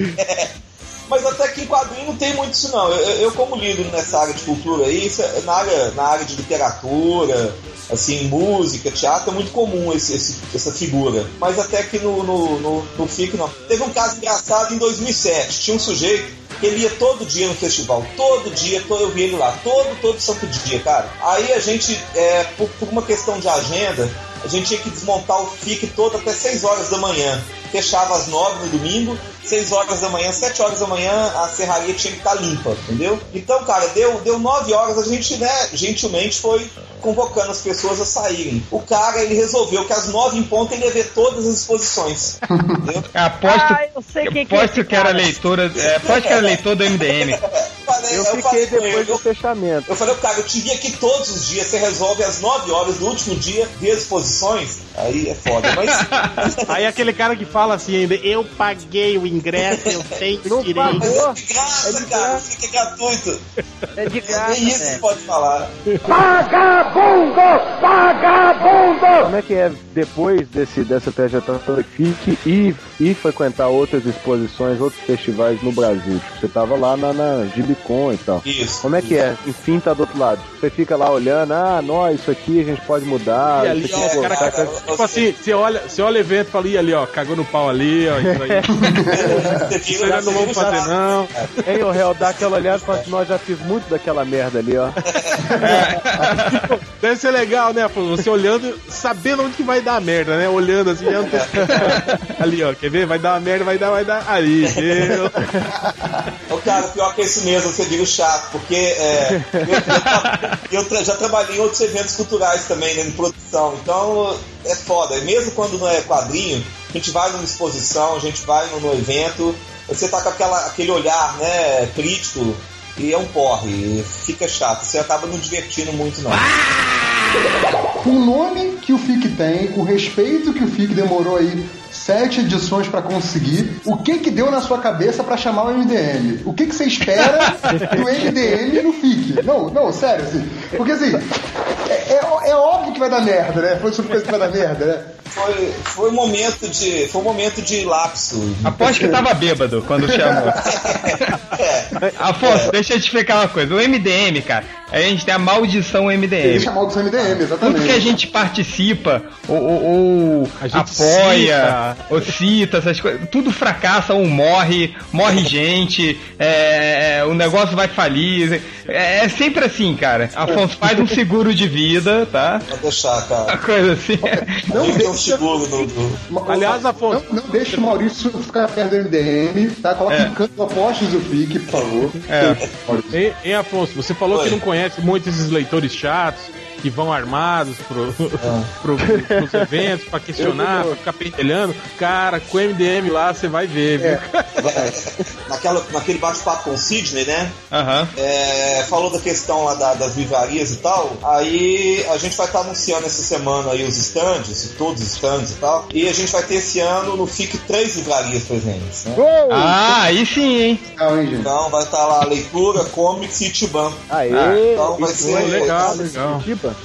Mas até que em quadrinho não tem muito isso não. Eu, eu- como lido nessa área de cultura aí, é- na área, na área de literatura, assim, música, teatro, é muito comum esse, esse- essa figura. Mas até que no, no, no, no FIC não. Teve um caso engraçado em 2007. Tinha um sujeito que ele ia todo dia no festival. Todo dia, eu vi ele lá. Todo, todo santo dia, cara. Aí a gente, é, por, por uma questão de agenda, a gente tinha que desmontar o FIC todo até 6 horas da manhã. Fechava às 9 no domingo, 6 horas da manhã, 7 horas da manhã, a serraria tinha que estar limpa, entendeu? Então, cara, deu, deu 9 horas, a gente, né, gentilmente foi convocando as pessoas a saírem. O cara, ele resolveu que às 9 em ponto ele ia ver todas as exposições, entendeu? Aposto, Ah, eu sei quem que é aposto que era leitora. É, aposto que era leitor do MDM. Falei- Eu falei fiquei depois do eu- fechamento. Eu falei, cara, eu te vi aqui todos os dias, você resolve às 9 horas do último dia, as exposições, aí é foda, mas. Aí aquele cara que fala assim ainda, eu paguei o ingresso, eu tenho Não direito. Pagou. é de graça, É de cara, graça. fica gratuito. É de graça, Nem isso né? que pode falar. Como é que é depois desse, dessa trajetória FIC e, e frequentar outras exposições, outros festivais no Brasil? Tipo, você tava lá na, na Gibicon e tal. Isso. Como é que é? Enfim, tá do outro lado. Você fica lá olhando, ah, nós, isso aqui a gente pode mudar. E ali, isso ó, o pô, cara, tá- cara, tipo assim, você olha, você olha o evento e fala, ih, ali, ó, cagou no pau ali, ó, isso aí. Isso aí não você vamos fazer, não. Hein, o réu, dá aquela olhada e fala assim, nós já fiz muito daquela merda ali, ó. Deve ser legal, né? Você olhando, sabendo onde que vai dar merda, né? Olhando assim, ali, ó, quer ver? Vai dar uma merda, vai dar, vai dar. Ali, viu? Ô, cara, pior que esse mesmo, você diga o chato, porque é, eu, eu eu já trabalhei em outros eventos culturais também, né, em produção, então é foda. Mesmo quando não é quadrinho, a gente vai numa exposição, a gente vai no evento, você tá com aquela, aquele olhar, né, crítico, e é um porre, fica chato, você acaba não divertindo muito, não. O nome que o FIC tem, o respeito que o FIC demorou aí sete edições pra conseguir, o que que deu na sua cabeça pra chamar o MDM? O que que você espera do MDM no FIC? Não, não, sério, assim. Porque assim, é, é- é óbvio que vai dar merda, né? Foi surpresa que vai dar merda, né? Foi, foi um momento de. Foi um momento de lapso. Aposto que tava bêbado quando chamou. É, Afonso, deixa eu te explicar uma coisa. O MDM, cara, a gente tem a maldição MDM. Deixa mal do seu MDM, exatamente. Tudo que a gente participa, ou, ou- ou A gente apoia, cita. ou cita, essas coisas, tudo fracassa ou morre, morre gente, é, o negócio vai falir. É, é sempre assim, cara. Afonso faz um seguro de vida, tá? pode deixar, cara. Uma coisa assim. Não um deixa, seguro do. Aliás, Afonso- Não, não deixa o Maurício ficar perto do MDM, tá? Coloca É. no canto opostos do FIC, por favor. É. Maurício. Hein, hein, Afonso, você falou Oi. que não conhece muito esses leitores chatos que vão armados pro, pro, pros eventos pra questionar, pra ficar pentelhando. Cara, com o MDM lá você vai ver, viu? Naquela, naquele bate-papo com o Sidney, né? Aham. É, falou da questão lá da- das livrarias e tal. Aí a gente vai estar anunciando essa semana aí os stands, todos os stands e tal. E a gente vai ter esse ano no FIC três livrarias presentes, né? Ah, aí sim, hein? Então vai estar lá a leitura, comics e Itiban. Aê, então vai ser- é legal, legal.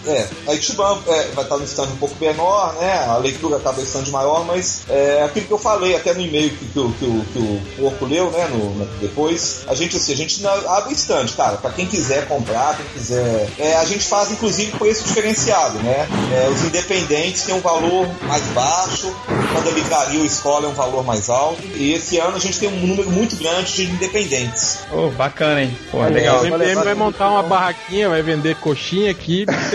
É, a Itiban é, vai estar no stand um pouco menor, né? A leitura acaba em stand maior, mas é aquilo que eu falei até no e-mail que, que, o- que, que o Orco leu, né? No, no- depois, a gente assim, a gente abre o stand, cara, pra quem quiser comprar, quem quiser. É, a gente faz inclusive preço diferenciado, né? É, os independentes têm um valor mais baixo, quando a livraria ou escola é um valor mais alto. E esse ano a gente tem um número muito grande de independentes. Ô, bacana, hein? Pô, É, legal. O levar vai montar uma barraquinha, vai vender coxinha aqui.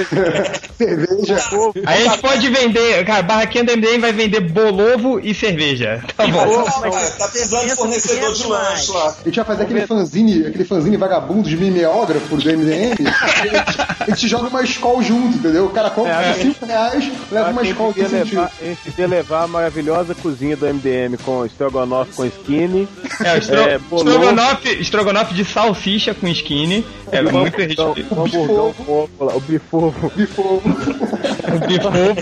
Cerveja. Aí a gente pode vender, cara, barraquinha do MDM vai vender bolovo e cerveja. Tá bom. Pô, cara, tá precisando de fornecedor de lanche lá. A gente vai fazer aquele fanzine, aquele fanzine vagabundo de mimeógrafo do MDM. a gente joga uma escola junto, entendeu? O cara compra É, por 5 reais, leva uma escola sentido. levar, a gente devia levar a maravilhosa cozinha do MDM com estrogonofe com skinny. É, o estro... É, estrogonofe, estrogonofe de salsicha com skinny. É muito Então, o lá, o bifofo. Bifou.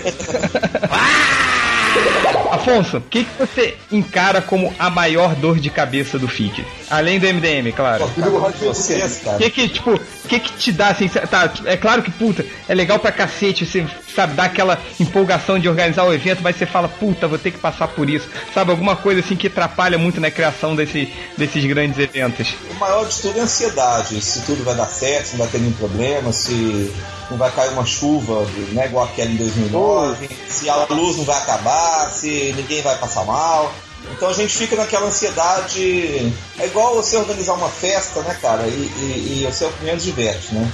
Afonso, o que, que você encara como a maior dor de cabeça do FIC? Além do MDM, claro. O que que, tipo, o que que te dá, assim, tá, é claro que, puta, é legal pra cacete, você, sabe, dá aquela empolgação de organizar o evento, mas você fala, puta, vou ter que passar por isso, sabe, alguma coisa, assim, que atrapalha muito na criação desse, desses grandes eventos. O maior de tudo é a ansiedade. Se tudo vai dar certo, se não vai ter nenhum problema, se não vai cair uma chuva, né, igual aquela em 2009, se a luz não vai acabar, se ninguém vai passar mal. Então a gente fica naquela ansiedade. É igual você organizar uma festa, né, cara? E, e, e você é o que menos diverte, né?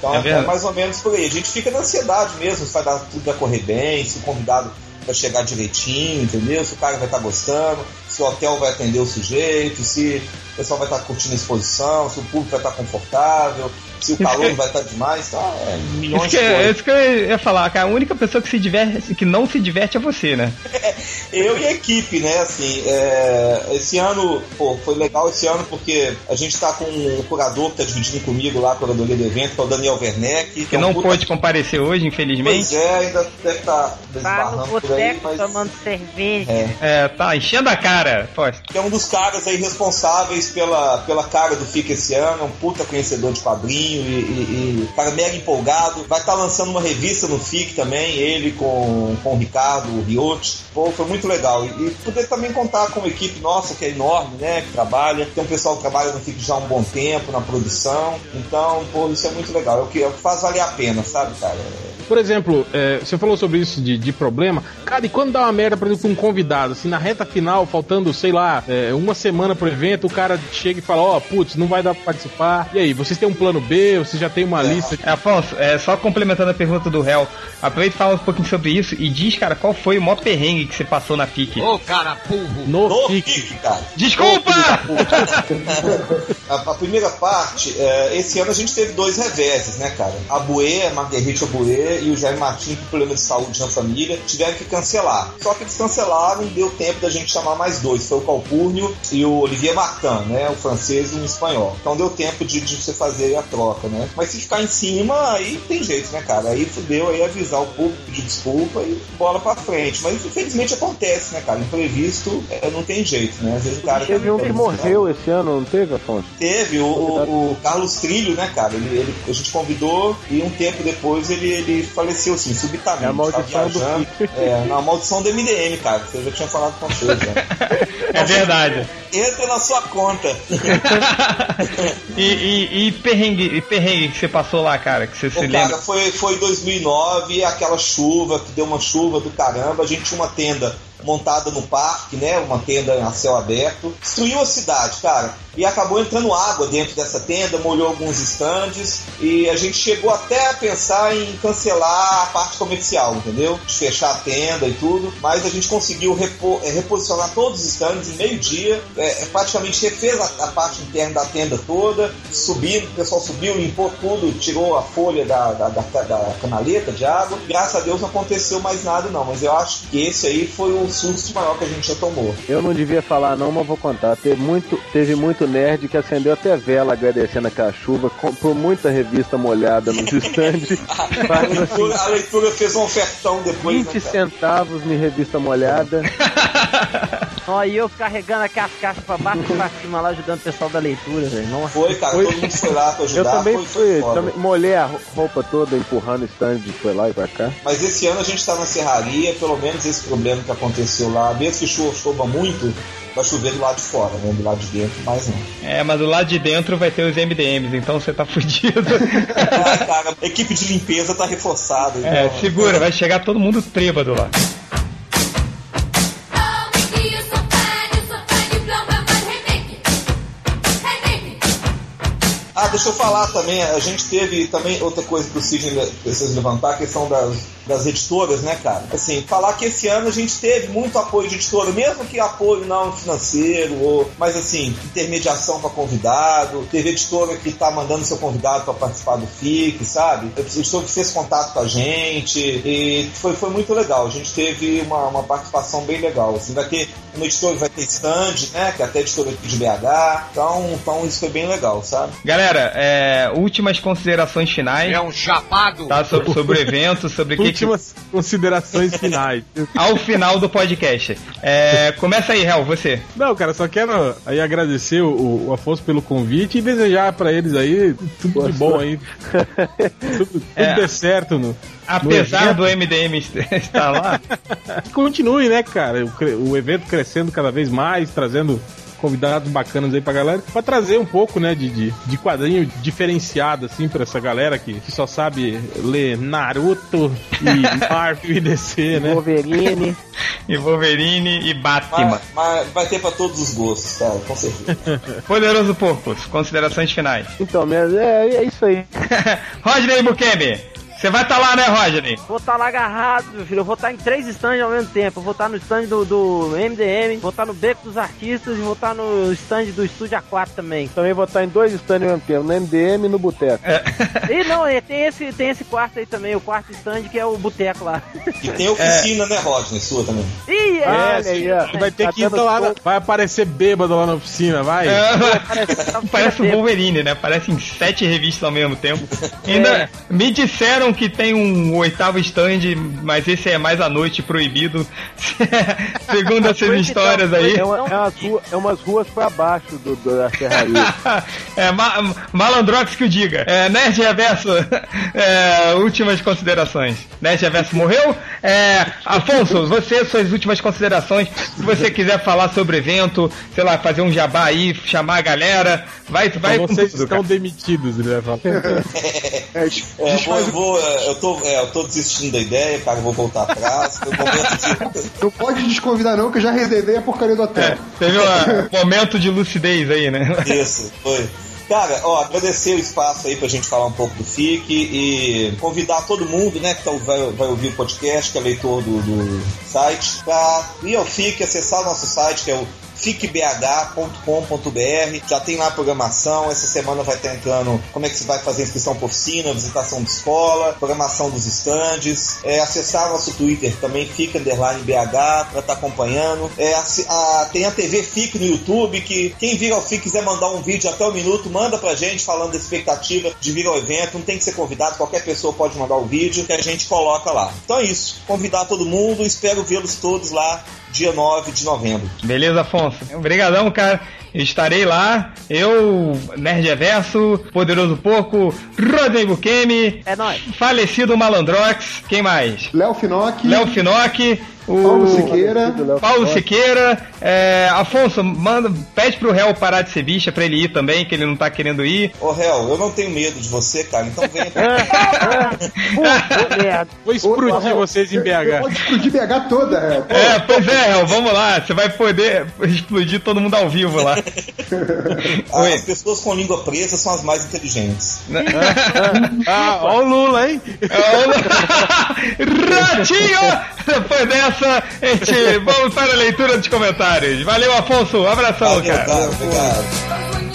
Então É é, mais ou menos por aí. A gente fica na ansiedade mesmo, se vai dar tudo vai correr bem, se o convidado vai chegar direitinho, entendeu? Se o cara vai estar gostando, se o hotel vai atender o sujeito, se o pessoal vai estar curtindo a exposição, se o público vai estar confortável, se o calor que- não vai estar demais, então é milhões Isso que, de é, coisas. isso que eu ia falar, cara, a única pessoa que se diverte, que não se diverte é você, né? Eu e a equipe, né? Assim, é, esse ano, pô, foi legal esse ano porque a gente tá com um curador que tá dividindo comigo lá a curadoria do evento, que é o Daniel Werneck. Que é um não puta- pôde comparecer hoje, infelizmente. Pois é, ainda deve estar Tá desbarrando por aí, boteco mas. tomando cerveja. É. É, tá enchendo a cara, pode. que é um dos caras aí responsáveis pela, pela cara do FIC esse ano, é um puta conhecedor de quadrinho e, e, cara mega empolgado. Vai estar lançando uma revista no FIC também, ele com, com o Ricardo Riotti. Pô, foi muito legal. E, e poder também contar com uma equipe nossa, que é enorme, né? Que trabalha. Tem um pessoal que trabalha no FIC já há um bom tempo, na produção. Então, pô, isso é muito legal. É o que, é o que faz valer a pena, sabe, cara? Por exemplo, é, você falou sobre isso de, de problema. Cara, e quando dá uma merda, por exemplo, com um convidado, assim, na reta final, faltando, sei lá, é, uma semana pro evento, o cara chega e fala, ó, putz, não vai dar pra participar. E aí, vocês têm um plano B? Vocês já tem uma lista de... É, Afonso, é, só complementando a pergunta do réu, aproveita e fala um pouquinho sobre isso e diz, cara, qual foi o maior perrengue que você passou na FIC? Ô, cara burro. No No FIC? FIC, cara. Desculpa! A, a primeira parte, é, esse ano a gente teve dois reveses, né, cara? A Buê, a Marguerite Abuê e o Jair Martins, por problema de saúde na família, tiveram que cancelar. Só que eles cancelaram, não deu tempo da gente chamar mais dois. Foi o Calpurnio e o Olivier Martin, né? O francês e o espanhol. Então deu tempo de, de você fazer a troca, né? Mas se ficar em cima, aí tem jeito, né, cara? Aí fudeu, aí avisar o público, pedir desculpa e bola pra frente. Mas infelizmente acontece, né, cara? Imprevisto é, não tem jeito, né? Às vezes o cara. Teve um que morreu esse ano, não teve, Afonso? Teve o, o- o Carlos Trilho, né, cara? Ele, ele- a gente convidou e um tempo depois ele, ele faleceu, assim, subitamente. É a maldição Tava do. É, na maldição do MDM, cara, que eu já tinha falado com vocês, né? É verdade. Entra na sua conta. E, e, e perrengue, e perrengue que você passou lá, cara, que você se Ô, lembra? cara, foi, foi 2009, aquela chuva, que deu uma chuva do caramba. A gente tinha uma tenda montada no parque, né? Uma tenda a céu aberto. Destruiu a cidade, cara. E acabou entrando água dentro dessa tenda, molhou alguns estandes. E a gente chegou até a pensar em cancelar a parte comercial, entendeu? De fechar a tenda e tudo. Mas a gente conseguiu repo- eh, reposicionar todos os estandes em meio-dia. É, é, praticamente refez a, a parte interna da tenda toda. Subindo, o pessoal subiu, limpou tudo, tirou a folha da, da, da, da canaleta de água. Graças a Deus não aconteceu mais nada, não. Mas eu acho que esse aí foi o susto maior que a gente já tomou. Eu não devia falar não, mas vou contar. Teve muito, teve muito Nerd que acendeu até vela agradecendo aquela chuva, comprou muita revista molhada nos estandes, A leitura, a leitura fez um ofertão depois. 20 né, centavos em revista molhada. Ó, e eu carregando aquelas caixas pra baixo e pra cima lá, ajudando o pessoal da leitura, velho. Nossa. Foi, cara, Foi. todo mundo foi lá pra Eu ajudar. também foi, fui, também molhei a roupa toda empurrando o stand, foi lá e pra cá. Mas esse ano a gente tá na serraria, pelo menos esse problema que aconteceu lá, mesmo que chuva, chova muito, vai chover do lado de fora, né? Do lado de dentro, mas não. É, mas do lado de dentro vai ter os MDMs, então você tá fudido. Ai, cara, a equipe de limpeza tá reforçada. É, então- segura, vai chegar todo mundo trêbado lá. Ah, deixa eu falar também, a gente teve também outra coisa que o Sidney precisa levantar, a questão das, das editoras, né, cara? Assim, falar que esse ano a gente teve muito apoio de editora, mesmo que apoio não financeiro, ou, mas assim, intermediação para convidado, teve editora que tá mandando seu convidado para participar do FIC, sabe? Teve editora que fez contato com a gente, e foi, foi muito legal. A gente teve uma, uma participação bem legal. Assim, vai ter uma editora vai ter stand, né? Que é até a editora aqui de BH. Então, então isso foi bem legal, sabe? Galera, é, últimas considerações finais. É um chapado. Tá, sobre, sobre o evento, sobre o que, que. Últimas considerações finais. Ao final do podcast. É, começa aí, Hel, você. Não, cara, só quero aí agradecer o, o Afonso pelo convite e desejar pra eles aí tudo de bom aí. tudo tudo É. dê certo no. Apesar evento. do MDM estar lá, Que continue, né, cara? O, o evento crescendo cada vez mais, trazendo convidados bacanas aí pra galera, pra trazer um pouco, né, de, de, de quadrinho diferenciado, assim, pra essa galera que, que só sabe ler Naruto e Marvel e DC, né? Wolverine. e Wolverine e Batman. Mas, mas vai ter pra todos os gostos, cara, com certeza. Poderoso Porcos, considerações finais. Então, é, é isso aí. Rodney Bukemi, você vai estar lá, né, Rodney? Vou estar lá agarrado, meu filho. Eu vou estar em três stands ao mesmo tempo. Eu vou estar no stand do, do MDM, vou estar no Beco dos Artistas e vou estar no stand do Estúdio A4 também. Também vou estar em dois stands ao mesmo tempo, no MDM e no Boteco. E não, é, tem esse, tem esse quarto aí também, o quarto stand que é o Boteco lá. E tem oficina, né, Rodney? Sua também. Ih, é, aí, ó. Vai ter Tá que ir lá, show. vai aparecer bêbado lá na oficina, vai. É, Parece- Parece o Wolverine, né? Parece em sete revistas ao mesmo tempo. Ainda me disseram que tem um oitavo stand, mas esse é mais à noite proibido. Segundo essas histórias aí. É, uma- é umas rua- é umas ruas pra baixo do, do- da serraria. é, ma Malandrox que o diga. É, Nerd Reverso, é, últimas considerações. Nerd Reverso morreu? É, Afonso, você, suas últimas considerações. Se você quiser falar sobre o evento, sei lá, fazer um jabá aí, chamar a galera, vai, vai Então com vocês tudo, estão cara. demitidos, ele vai falar. É, É, vou, eu, vou, é, eu, tô, é, eu tô desistindo da ideia, cara, eu vou voltar atrás. Foi o momento de. não pode desconvidar não, que eu já reservei a porcaria do hotel. É, teve um momento de lucidez aí, né? Isso, foi. Cara, ó, agradecer o espaço aí pra gente falar um pouco do FIC e convidar todo mundo, né, que tá, vai, vai ouvir o podcast, que é leitor do, do site, pra ir ao FIC, acessar o nosso site, que é o ficbh.com.br. Já tem lá a programação. Essa semana vai estar entrando como é que se vai fazer a inscrição por oficina, visitação de escola, programação dos estandes. É, acessar nosso Twitter também, fica underline BH, para estar acompanhando. É, a, a- tem a TV FIC no YouTube, que quem vir ao FIC quiser mandar um vídeo até o minuto, manda pra gente falando da expectativa de vir ao evento. Não tem que ser convidado, qualquer pessoa pode mandar o vídeo que a gente coloca lá. Então é isso. Convidar todo mundo, espero vê-los todos lá dia 9 de novembro. Beleza, Afonso? Obrigadão, cara. Estarei lá. Eu, Nerd Reverso, Poderoso Porco, Rodney Bukemi, É nóis. falecido Malandrox, quem mais? Léo Finock, Léo Finock, o Paulo Siqueira, Paulo Siqueira, é, Afonso, manda, pede pro réu parar de ser bicha pra ele ir também, que ele não tá querendo ir. Ô, Hel, eu não tenho medo de você, cara, então venha Puta. Vou explodir vocês em eu BH. Pode explodir BH toda, é. Pô, É, pois é, réu, vamos lá, você vai poder explodir todo mundo ao vivo lá. Oi. As pessoas com língua presa são as mais inteligentes. Ah, ó o Lula, hein? Ratinho! Depois dessa, a gente vamos para a leitura dos comentários. Valeu, Afonso. Abração, Valeu, cara. cara, obrigado.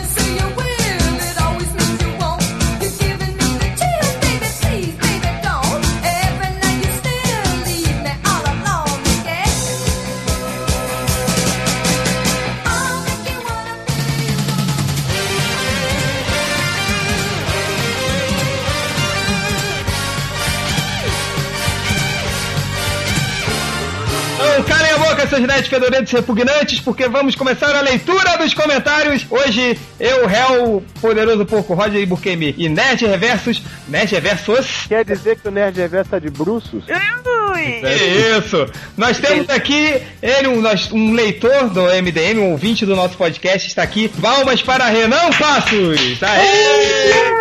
Seus nerds fedorentos e repugnantes, porque vamos começar a leitura dos comentários. Hoje, eu, Réu, Poderoso Porco, Roger Bukemi e Nerd Reversos. Nerd Reversos. Quer dizer que o Nerd Reverso tá de bruços? É Isso! Nós temos aqui ele, um, um leitor do MDM, um ouvinte do nosso podcast, está aqui. Palmas para Renan Passos! Aê!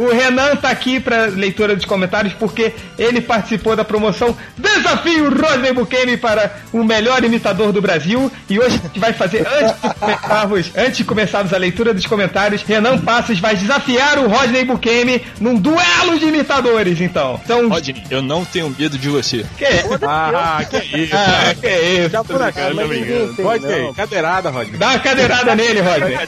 O Renan tá aqui pra leitura dos comentários porque ele participou da promoção Desafio Rodney Bukemi para o melhor imitador do Brasil. E hoje a gente vai fazer, antes de começarmos, antes de começarmos a leitura dos comentários, Renan Passos vai desafiar o Rodney Bukemi num duelo de imitadores, então. Então, Rodney, eu não tenho medo de você. que Ah, que isso. Ah, que isso. Já por acaso, mas ninguém tem, Rodney, cadeirada, Rodney. Dá uma cadeirada nele, Rodney.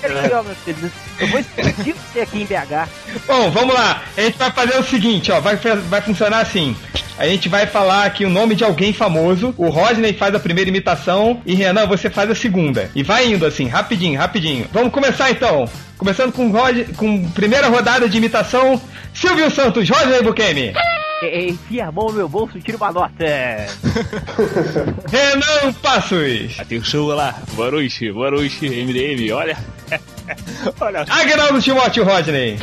Eu vou explodir você aqui em BH. Bom, vamos lá. A gente vai fazer o seguinte, ó. Vai, vai funcionar assim. A gente vai falar aqui o nome de alguém famoso. O Rodney faz a primeira imitação e Renan, você faz a segunda. E vai indo assim, rapidinho, rapidinho. Vamos começar então. Começando com Rod... com primeira rodada de imitação. Silvio Santos, Rodney Bukemi. É, Enfia a mão no meu bolso e tira uma nota. Renan Passos. Atenção lá, boa noite, boa noite, MDM, olha. olha, Agnaldo Timóteo Rodney.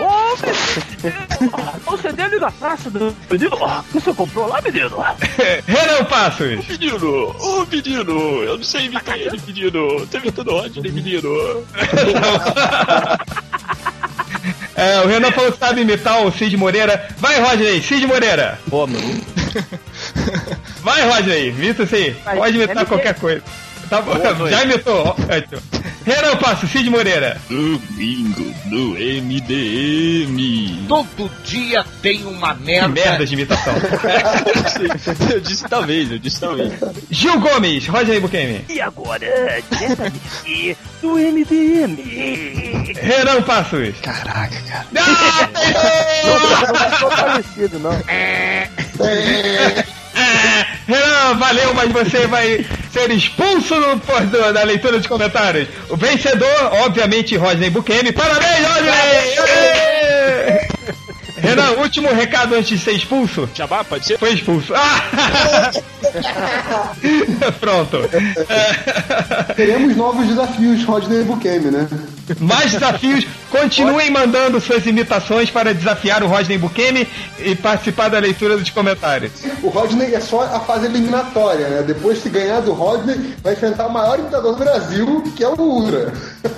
Ô, menino! O CD ali na praça do. Menino, o você comprou lá, menino? Renan Passos. menino, ô menino, eu não sei imitar ele, menino. Tô imitando o Rodney, menino. É, o Renan falou que sabe imitar o Cid Moreira. Vai, Rodney, Cid Moreira. Pô, mano. Vai, Rodney, imita isso aí. Vai, Pode imitar qualquer coisa. Tá bom, Boa já imitou. Ótimo. Renan Passo, Cid Moreira. Domingo do MDM. Todo dia tem uma Que merda. merda de imitação. eu disse talvez, eu disse talvez. Gil Gomes, Rodney Bukemi. E agora, diretamente do MDM. Renan Passos. Caraca, cara. Ah, Não ficou parecido, não. Ah, Renan, valeu, mas você vai ser expulso do- por- do- da leitura dos comentários. O vencedor, obviamente, Rodney Bukemi. Parabéns, Rodney! Renan, último recado antes de ser expulso. Jabá, pode ser? Foi expulso. Ah! Pronto. Teremos novos desafios, Rodney Bukemi, né? Mais desafios. Continuem mandando suas imitações para desafiar o Rodney Bukemi e participar da leitura dos comentários. O Rodney é só a fase eliminatória, né? Depois de ganhar do Rodney, vai enfrentar o maior imitador do Brasil, que é o Ultra.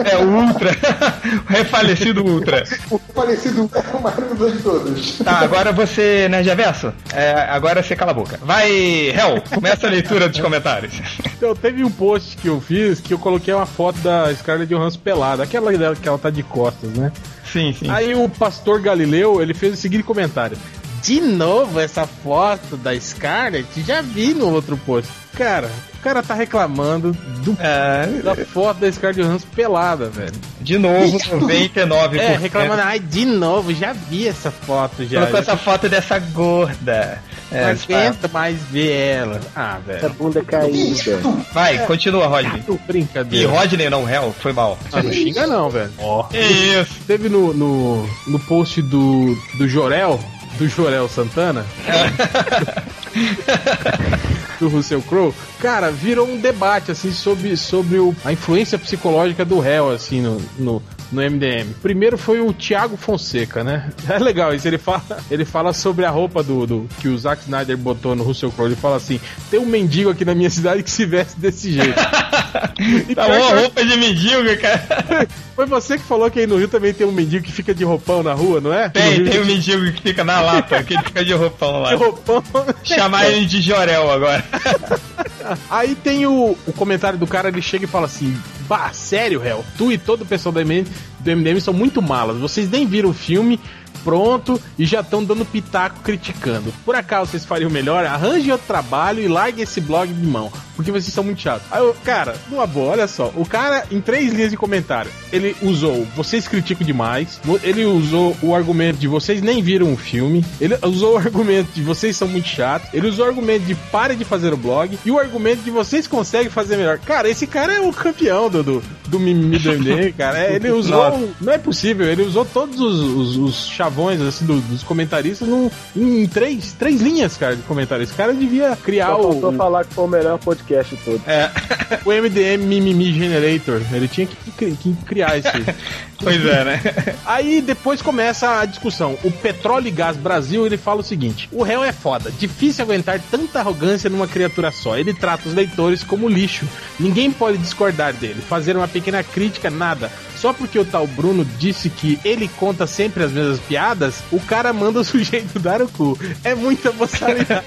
É o Ultra. o refalecido Ultra. O falecido Ultra é o maior imitador de todos. Tá, agora você, Nerd Averso, é, agora você cala a boca. Vai, Hel, começa a leitura dos comentários. Então, teve um post que eu fiz que eu coloquei uma foto da Scarlett Johansson pelada, aquela dela que ela tá de costas, né? Sim, sim. Aí o pastor Galileu, ele fez o seguinte comentário: De novo essa foto da Scarlett? Já vi no outro post. Cara, cara tá reclamando do, É, da foto da Scarlett Johansson pelada, velho. de novo, 99%. É, reclamando, ai, de novo, já vi essa foto já. Colocou essa foto dessa gorda. Não É, aguento mais ver ela. Ah, Essa velho. bunda caída. vai, continua, Rodney. E brincadeira. Rodney não, Hel, foi mal. Ah, não xinga não, velho. Isso. Teve no, no, no post do, do Jorel, do Jorel Santana, do Russell Crowe, cara, virou um debate, assim, sobre, sobre o, a influência psicológica do réu, assim, no, no, no MDM. Primeiro foi o Thiago Fonseca, né? É legal isso, ele fala, ele fala sobre a roupa do, do que o Zack Snyder botou no Russell Crowe, ele fala assim, tem um mendigo aqui na minha cidade que se veste desse jeito. Tá bom, roupa de mendigo, cara. Foi você que falou que aí no Rio também tem um mendigo que fica de roupão na rua, não é? Tem, tem um mendigo que fica na lata, que ele fica de roupão lá. de roupão. Chamar ele de Jorel agora. Aí tem o, o comentário do cara, ele chega e fala assim: Bah, sério, réu? Tu e todo o pessoal do MDM, do MDM são muito malas. Vocês nem viram o filme pronto e já estão dando pitaco criticando. Por acaso vocês fariam melhor? Arranje outro trabalho e largue esse blog de mão. Porque vocês são muito chatos. Aí, eu, cara, numa boa, olha só. O cara, em três linhas de comentário, ele usou vocês criticam demais. Ele usou o argumento de vocês nem viram o filme. Ele usou o argumento de vocês são muito chatos. Ele usou o argumento de pare de fazer o blog. E o argumento de vocês conseguem fazer melhor. Cara, esse cara é o campeão do, do, do mimimi do MDM, cara. É, ele usou. Não é possível, ele usou todos os, os- os chavões assim, do- dos comentaristas num- em três, três linhas, cara, de comentário. Esse cara devia criar Só o, faltou falar que foi o melhor podcast de todos. É, o MDM Mimimi Generator. Ele tinha que, que criar esse. pois é, né? Aí depois começa a discussão. O Petróleo e Gás Brasil ele fala o seguinte: o réu é foda, difícil aguentar tanta arrogância numa criatura só. Ele trata os leitores como lixo. Ninguém pode discordar dele, fazer uma pequena crítica, nada. Só porque o tal Bruno disse que ele conta sempre as mesmas piadas, o cara manda o sujeito dar o cu. É muita boçalidade.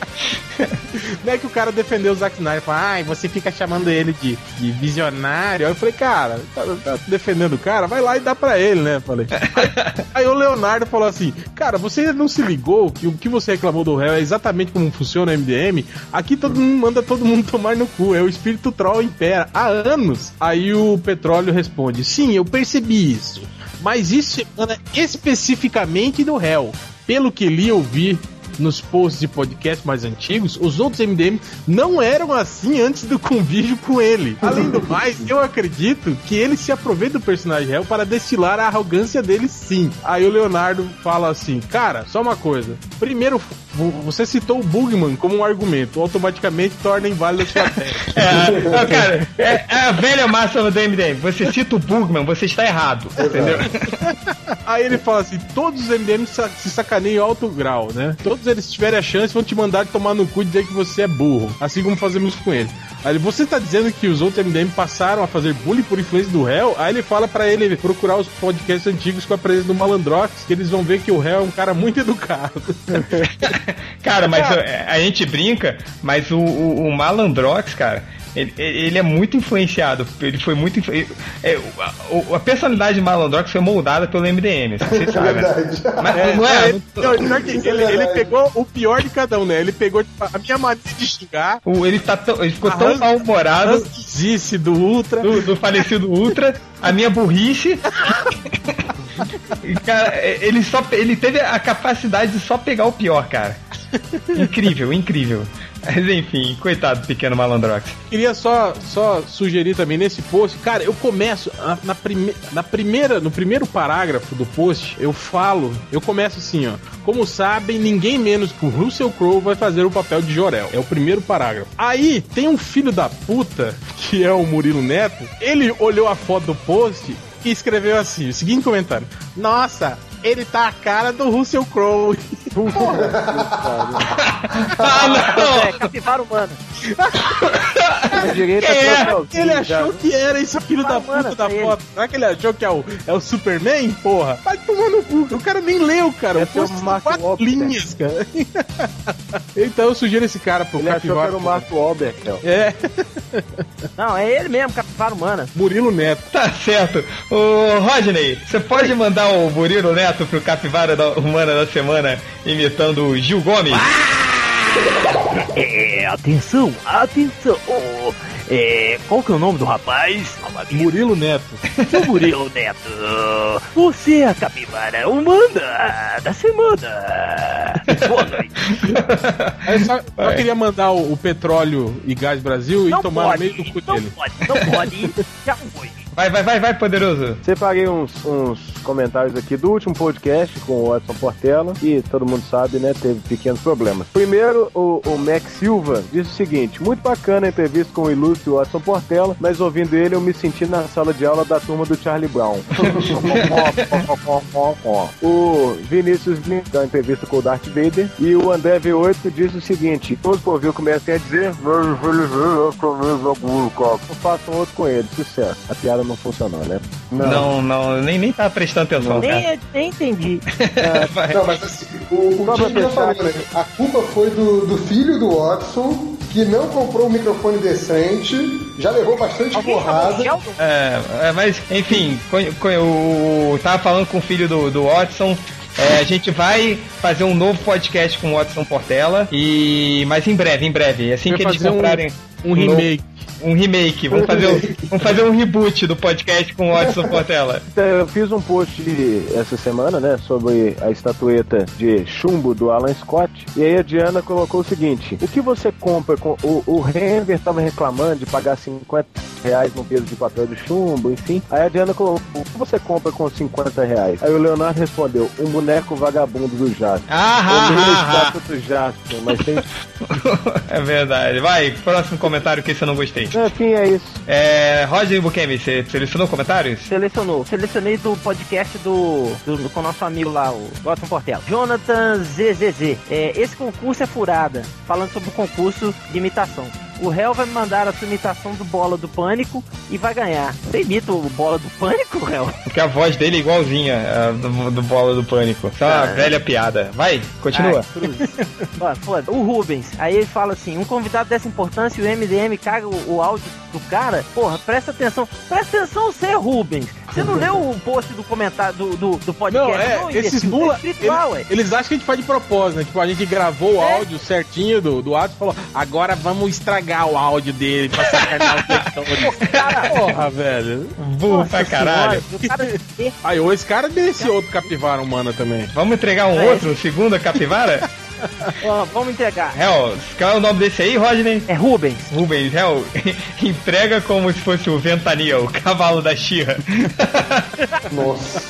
Não é que o cara defendeu o Zack Snyder, falou, ai, você fica chamando ele de, de visionário. Aí eu falei, cara, tá, tá defendendo o cara? Vai lá e dá pra ele, né? Falei. Aí, aí o Leonardo falou assim, cara, você não se ligou que o que você reclamou do réu é exatamente como funciona o MDM? Aqui todo mundo manda todo mundo tomar no cu, é o espírito troll impera há anos. Aí o Petróleo responde, sim, eu percebi isso. Mas isso emana especificamente do réu. Pelo que li ouvi nos posts de podcast mais antigos, os outros MDM não eram assim antes do convívio com ele. Além do mais, eu acredito que ele se aproveita do personagem réu para destilar a arrogância dele sim. Aí o Leonardo fala assim, cara, só uma coisa. Primeiro, vo- você citou o Bugman como um argumento, automaticamente torna inválida a sua tese. É, não, cara, é, é a velha máxima do MDM. Você cita o Bugman, você está errado. Entendeu? Aí ele fala assim: todos os MDM se sacaneiam em alto grau, né? Todos eles tiverem a chance vão te mandar tomar no cu e dizer que você é burro. Assim como fazemos com ele. Aí você tá dizendo que os outros MDM passaram a fazer bullying por influência do réu? Aí ele fala pra ele procurar os podcasts antigos com a presença do Malandrox, que eles vão ver que o réu é um cara muito educado. Cara, mas a gente brinca, mas o, o, o Malandrox, cara, ele, ele é muito influenciado. Ele foi muito. influ- é, a, a personalidade de Malandrox foi moldada pelo MDM, vocês sabem. né? Verdade. Mas não é. Ele, não, pior que ele, ele pegou o pior de cada um, né? Ele pegou tipo, a minha maneira de xingar, O- ele, tá tão- ele ficou tão mal-humorado ranzice do Ultra. do, do falecido Ultra, a minha burrice. Cara, ele só ele teve a capacidade de só pegar o pior, cara. Incrível, incrível. Mas enfim, coitado do pequeno malandrox. Queria só, só sugerir também nesse post, cara, eu começo na, na, prime, na primeira, no primeiro parágrafo do post, eu falo, eu começo assim, ó. Como sabem, ninguém menos que o Russell Crowe vai fazer o papel de Jorel. É o primeiro parágrafo. Aí tem um filho da puta, que é o Murilo Neto, ele olhou a foto do post e escreveu assim, o seguinte comentário: Nossa, ele tá a cara do Russell Crowe. Ah, não! É, capivara humana. A direita Quem é? troféuzinho, Ele já. achou que era esse filho da puta Mano, da é ele. foto. Será que ele achou que é o, é o Superman? Porra. Vai tomar no cu. O cara nem leu, cara. Mark quatro Wahlberg. linhas, cara. então eu sugiro esse cara pro Ele achou que Capivara. era o Marco Wahlberg. É, Não, é ele mesmo, capivara humana. Murilo Neto. Tá certo. Ô, Rodney, você pode mandar o Murilo Neto pro Capivara da Humana da Semana imitando o Gil Gomes? É, atenção, atenção. É, qual que é o nome do rapaz? Murilo Neto. Seu Murilo Neto. Você é a capivara humana da semana. Boa noite. Eu só, só queria mandar o, o petróleo e gás Brasil e Não tomar pode, no meio do cu não dele. pode, não pode. Já foi. Vai, vai, vai, vai, poderoso. Separei uns, uns comentários aqui do último podcast com o Watson Portela, que todo mundo sabe, né, teve pequenos problemas. Primeiro, o, o Max Silva disse o seguinte, muito bacana a entrevista com o ilustre Watson Portela, mas ouvindo ele eu me senti na sala de aula da turma do Charlie Brown. o Vinícius Lin da entrevista com o Darth Vader e o André V8 disse o seguinte, todos por ouvir comecem a dizer façam outro com ele, sucesso. A piada não funcionou, né? Não, não, nem, nem tava prestando atenção, cara. Nem, nem entendi. Vai. Não, mas assim, o, o fechar falou, né? A culpa foi do, do filho do Watson, que não comprou um microfone decente, já levou bastante Alguém chamou porrada. É, é, mas, enfim, eu tava falando com o filho do, do Watson. é, a gente vai fazer um novo podcast com o Watson Portela. E. Mas em breve, em breve. Assim Vai que eles fazer um- comprarem. Um remake. Um remake. Vamos fazer um, vamos fazer um reboot do podcast com o Watson Portela. Então, eu fiz um post essa semana, né, sobre a estatueta de chumbo do Alan Scott. E aí a Diana colocou o seguinte: o que você compra com. O, o Renver tava reclamando de pagar 50 reais no peso de papel de chumbo, enfim. Aí a Diana colocou: o que você compra com 50 reais? Aí o Leonardo respondeu: um boneco vagabundo do Jasper. Ah, ah, ah, estátua do Jasper, mas tem. ah. É verdade. Vai, próximo comentário que esse eu não gostei. Enfim, é isso. É, Roger Bukemi, você selecionou comentários? Selecionou. Selecionei do podcast do, do, do- com o nosso amigo lá, o Watson Portela. Jonathan ZZZ. É, esse concurso é furada. Falando sobre o concurso de imitação. O réu vai me mandar a sua imitação do Bola do Pânico e vai ganhar. Você imita o Bola do Pânico, réu? Porque a voz dele é igualzinha a do, do Bola do Pânico. Só uma Ah. velha piada. Vai, continua. Ai. Ó, foda. O Rubens, aí ele fala assim: um convidado dessa importância e o MDM caga o, o áudio do cara. Porra, presta atenção. Presta atenção, você, Rubens. Você não leu o post do comentário do, do, do podcast? Não, é, imbecil? esses mula, escrito eles, lá, ué. eles acham que a gente faz de propósito, né? Tipo, a gente gravou o É. áudio certinho do, do áudio e falou, agora vamos estragar o áudio dele pra sacanear os leitores. Cara, Porra, velho. Burro pra caralho. o cara- Aí, ou esse cara desse outro capivara humana também. Vamos entregar um É. outro, um segundo a capivara? Ó, vamos entregar. Hell, qual é o nome desse aí, Rodney? É Rubens. Rubens, Hell, entrega como se fosse o Ventania, o cavalo da Xirra. Nossa.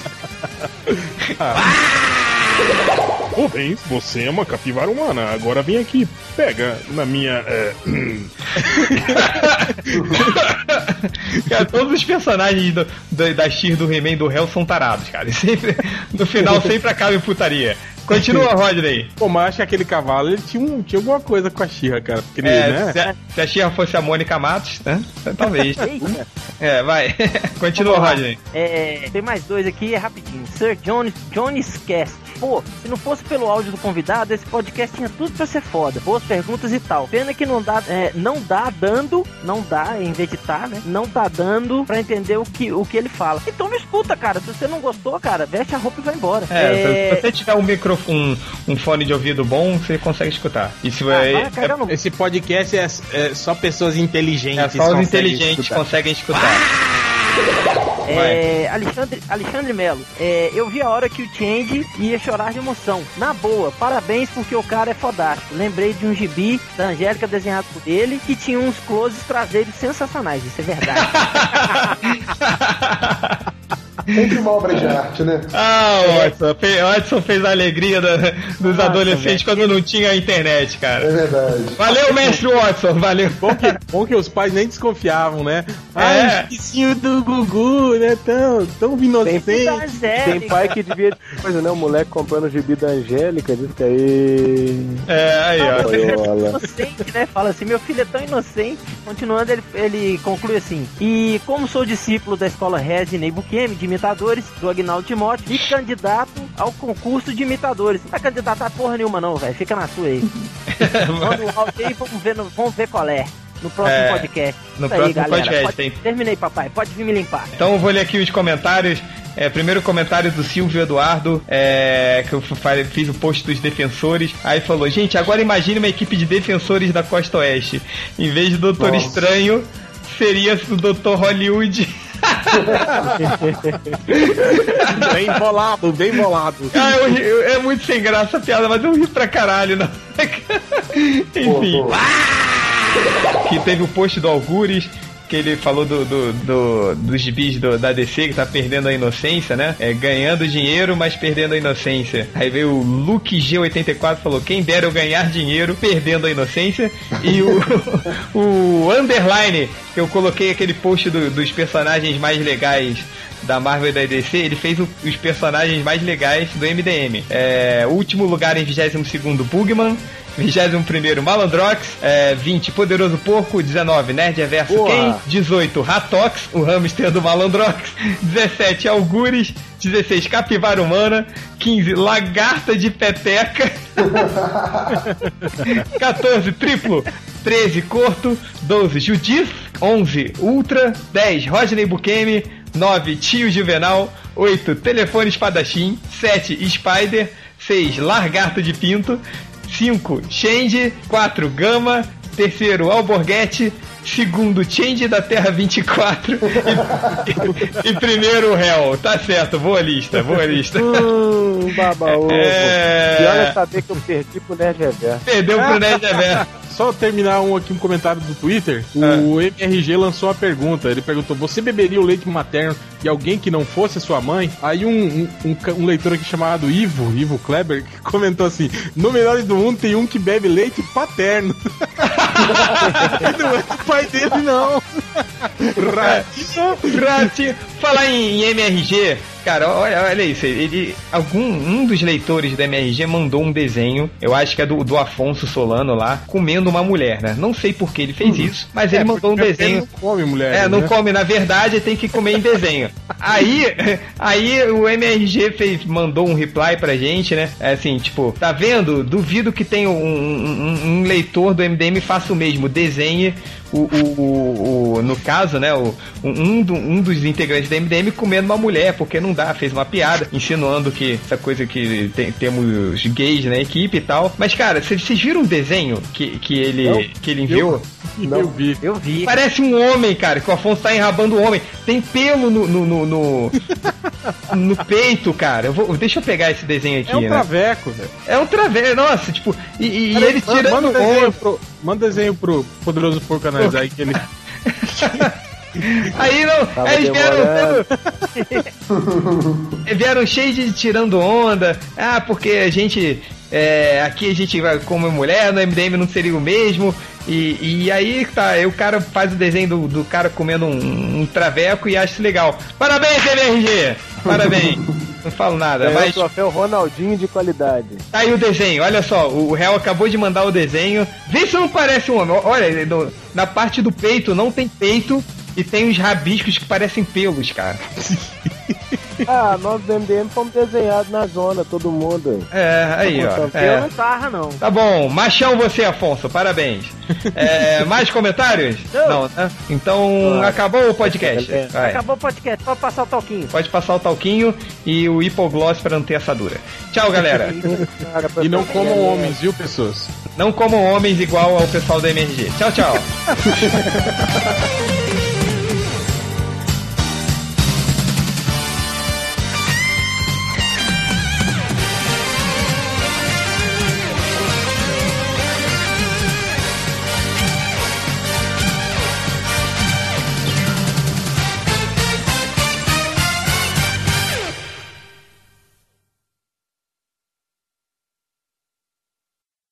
Rubens, você é uma capivara humana. Agora vem aqui, pega na minha. é, Cara, todos os personagens do, do- da Xir do He-Man do Hell são tarados, cara. Sempre, no final sempre acaba em putaria. Continua, Rodney. Pô, mas acho que aquele cavalo, ele tinha, um, tinha alguma coisa com a Xirra, cara. Porque ele, É, né? se, a, se a Xirra fosse a Mônica Matos, né? Talvez. Eita. É, vai. Continua. Rodney. É, tem mais dois aqui, é rapidinho. Sir Jones, Jones Cast. Pô, se não fosse pelo áudio do convidado, esse podcast tinha tudo pra ser foda. Boas perguntas e tal. Pena que não dá, é, não dá dando, não dá, em vez de tá, né? Não tá dando pra entender o que, o que ele fala. Então me escuta, cara. Se você não gostou, cara, veste a roupa e vai embora. É, se você tiver um microfone, um, um fone de ouvido bom, você consegue escutar. Isso Ah, é, no- Esse podcast é, é só pessoas inteligentes. é, só os conseguem inteligentes escutar. conseguem escutar. É, Alexandre, Alexandre Melo, é, eu vi a hora que o Change ia chorar de emoção. Na boa, parabéns porque o cara é fodástico. Lembrei de um gibi da Angélica desenhado por ele que tinha uns closes traseiros sensacionais. Isso é verdade. Sempre uma obra de arte, né? Ah, o Watson, o Watson fez a alegria da- dos Nossa, adolescentes quando não tinha internet, É cara. verdade. Valeu, mestre Watson, valeu. Bom que, bom que os pais nem desconfiavam, né? Ah, É. o esquisinho do Gugu, né? Tão, tão inocente. Tem pai que devia. Coisa, né? O moleque comprando o gibi da Angélica, diz que aí. É, aí, ó. Boiola. inocente, né? Fala assim, meu filho é tão inocente. Continuando, ele, ele conclui assim: E como sou discípulo da escola Resident Buquemi de imitadores, do Agnaldo Timóteo, e candidato ao concurso de imitadores. Não vai candidatar porra nenhuma, não, velho. Fica na sua aí. Manda um áudio aí, vamos ver, vamos ver qual é. No próximo É, podcast. no Isso próximo galera. podcast, Pode- tem- Terminei, papai. Pode vir me limpar. Então eu vou ler aqui os comentários. É, primeiro comentário do Silvio Eduardo, é, que eu fiz o post dos defensores. Aí falou, gente, agora imagine uma equipe de defensores da Costa Oeste. Em vez de Doutor Nossa. Estranho, seria o Doutor Hollywood. Bem bolado, bem bolado. Ah, eu eu- é muito sem graça a piada, mas eu ri pra caralho, não. Enfim. Pô, pô. que teve o post do Algures, que ele falou do, do, do- dos gibis do- da DC, que tá perdendo a inocência, né? É, ganhando dinheiro, mas perdendo a inocência. Aí veio o Luke G84 falou: quem dera eu ganhar dinheiro perdendo a inocência. E o, o Underline, que eu coloquei aquele post do- dos personagens mais legais da Marvel e da DC, ele fez o- os personagens mais legais do MDM. É, último lugar em 22º, Bugman. 21 Malandrox, é, 20 Poderoso Porco, 19 Nerd Reverso. Ken, 18 Ratox, o hamster do Malandrox, 17 Algures, 16 Capivara Humana, 15 Lagarta de Peteca, 14 Triplo, 13 Corto, 12 Judith, 11 Ultra, 10 Rodney Bukemi, 9 Tio Juvenal, 8 Telefone Espadachim, 7 Spider, 6 Largato de Pinto, 5 Change, 4 Gama, terceiro Alborguete, segundo Change da Terra 24 e, e primeiro Hell. Tá certo, boa lista, boa lista. Hum, baba ovo. É. Pior é saber que eu perdi pro Nerd Reverso. Perdeu pro Nerd Reverso. Só terminar um aqui um comentário do Twitter. O MRG lançou uma pergunta. Ele perguntou: Você beberia o leite materno de alguém que não fosse sua mãe? Aí um, um, um um leitor aqui chamado Ivo, Ivo Kleber, que comentou assim: No Melhores do Mundo tem um que bebe leite paterno. não é o pai dele, não. Ratinho, ratinho. Falar em, em MRG, cara, olha, olha isso. Ele, algum um dos leitores da MRG mandou um desenho, eu acho que é do, do Afonso Solano lá, comendo uma mulher, né? Não sei por que ele fez isso, mas ele mandou um desenho. Não come mulher. É, não né? come, na verdade tem que comer em desenho. Aí, aí o MRG fez, mandou um reply pra gente, né? É assim, tipo, tá vendo? Duvido que tenha um, um- um leitor do MDM faça o mesmo, desenhe o, o, o- o- no caso, né, o, um, do- um dos integrantes da MDM comendo uma mulher, porque não dá, fez uma piada, insinuando que essa coisa que tem- temos gays na equipe e tal. Mas, cara, vocês viram o desenho que, que, ele, que ele enviou? Eu vi. Eu vi. Parece um homem, cara, que o Afonso tá enrabando o homem. Tem pelo no, no, no, no, no peito, cara. Eu vou, deixa eu pegar esse desenho aqui, É um né? traveco, velho. É um traveco, nossa, tipo, e, e- Peraí, ele manda- tirando manda um desenho pro, manda desenho pro poderoso porco analisar aí que ele. Aí não, Tava aí eles vieram vieram cheios de tirando onda. Ah, porque a gente. É, aqui a gente vai como mulher, no MDM não seria o mesmo. E, e aí tá, aí o cara faz o desenho do, do cara comendo um, um traveco e acha legal. Parabéns, MRG! Parabéns! Não falo nada, o mas troféu Ronaldinho de qualidade. tá aí o desenho, olha só, o réu acabou de mandar o desenho. Vê se não parece um homem. Olha, no- na parte do peito não tem peito e tem uns rabiscos que parecem pelos, cara. Ah, nós do MDM fomos desenhados na zona, todo mundo. É, aí, ó. Eu É. não tarra, não. Tá bom, machão você, Afonso, parabéns. É, mais comentários? Não. né? Então, acabou o podcast. Vai. Acabou o podcast, pode passar o toquinho. Pode passar o talquinho e o hipogloss pra não ter assadura. Tchau, galera. E não comam homens, viu, pessoas? Não comam homens igual ao pessoal da MRG. Tchau, tchau.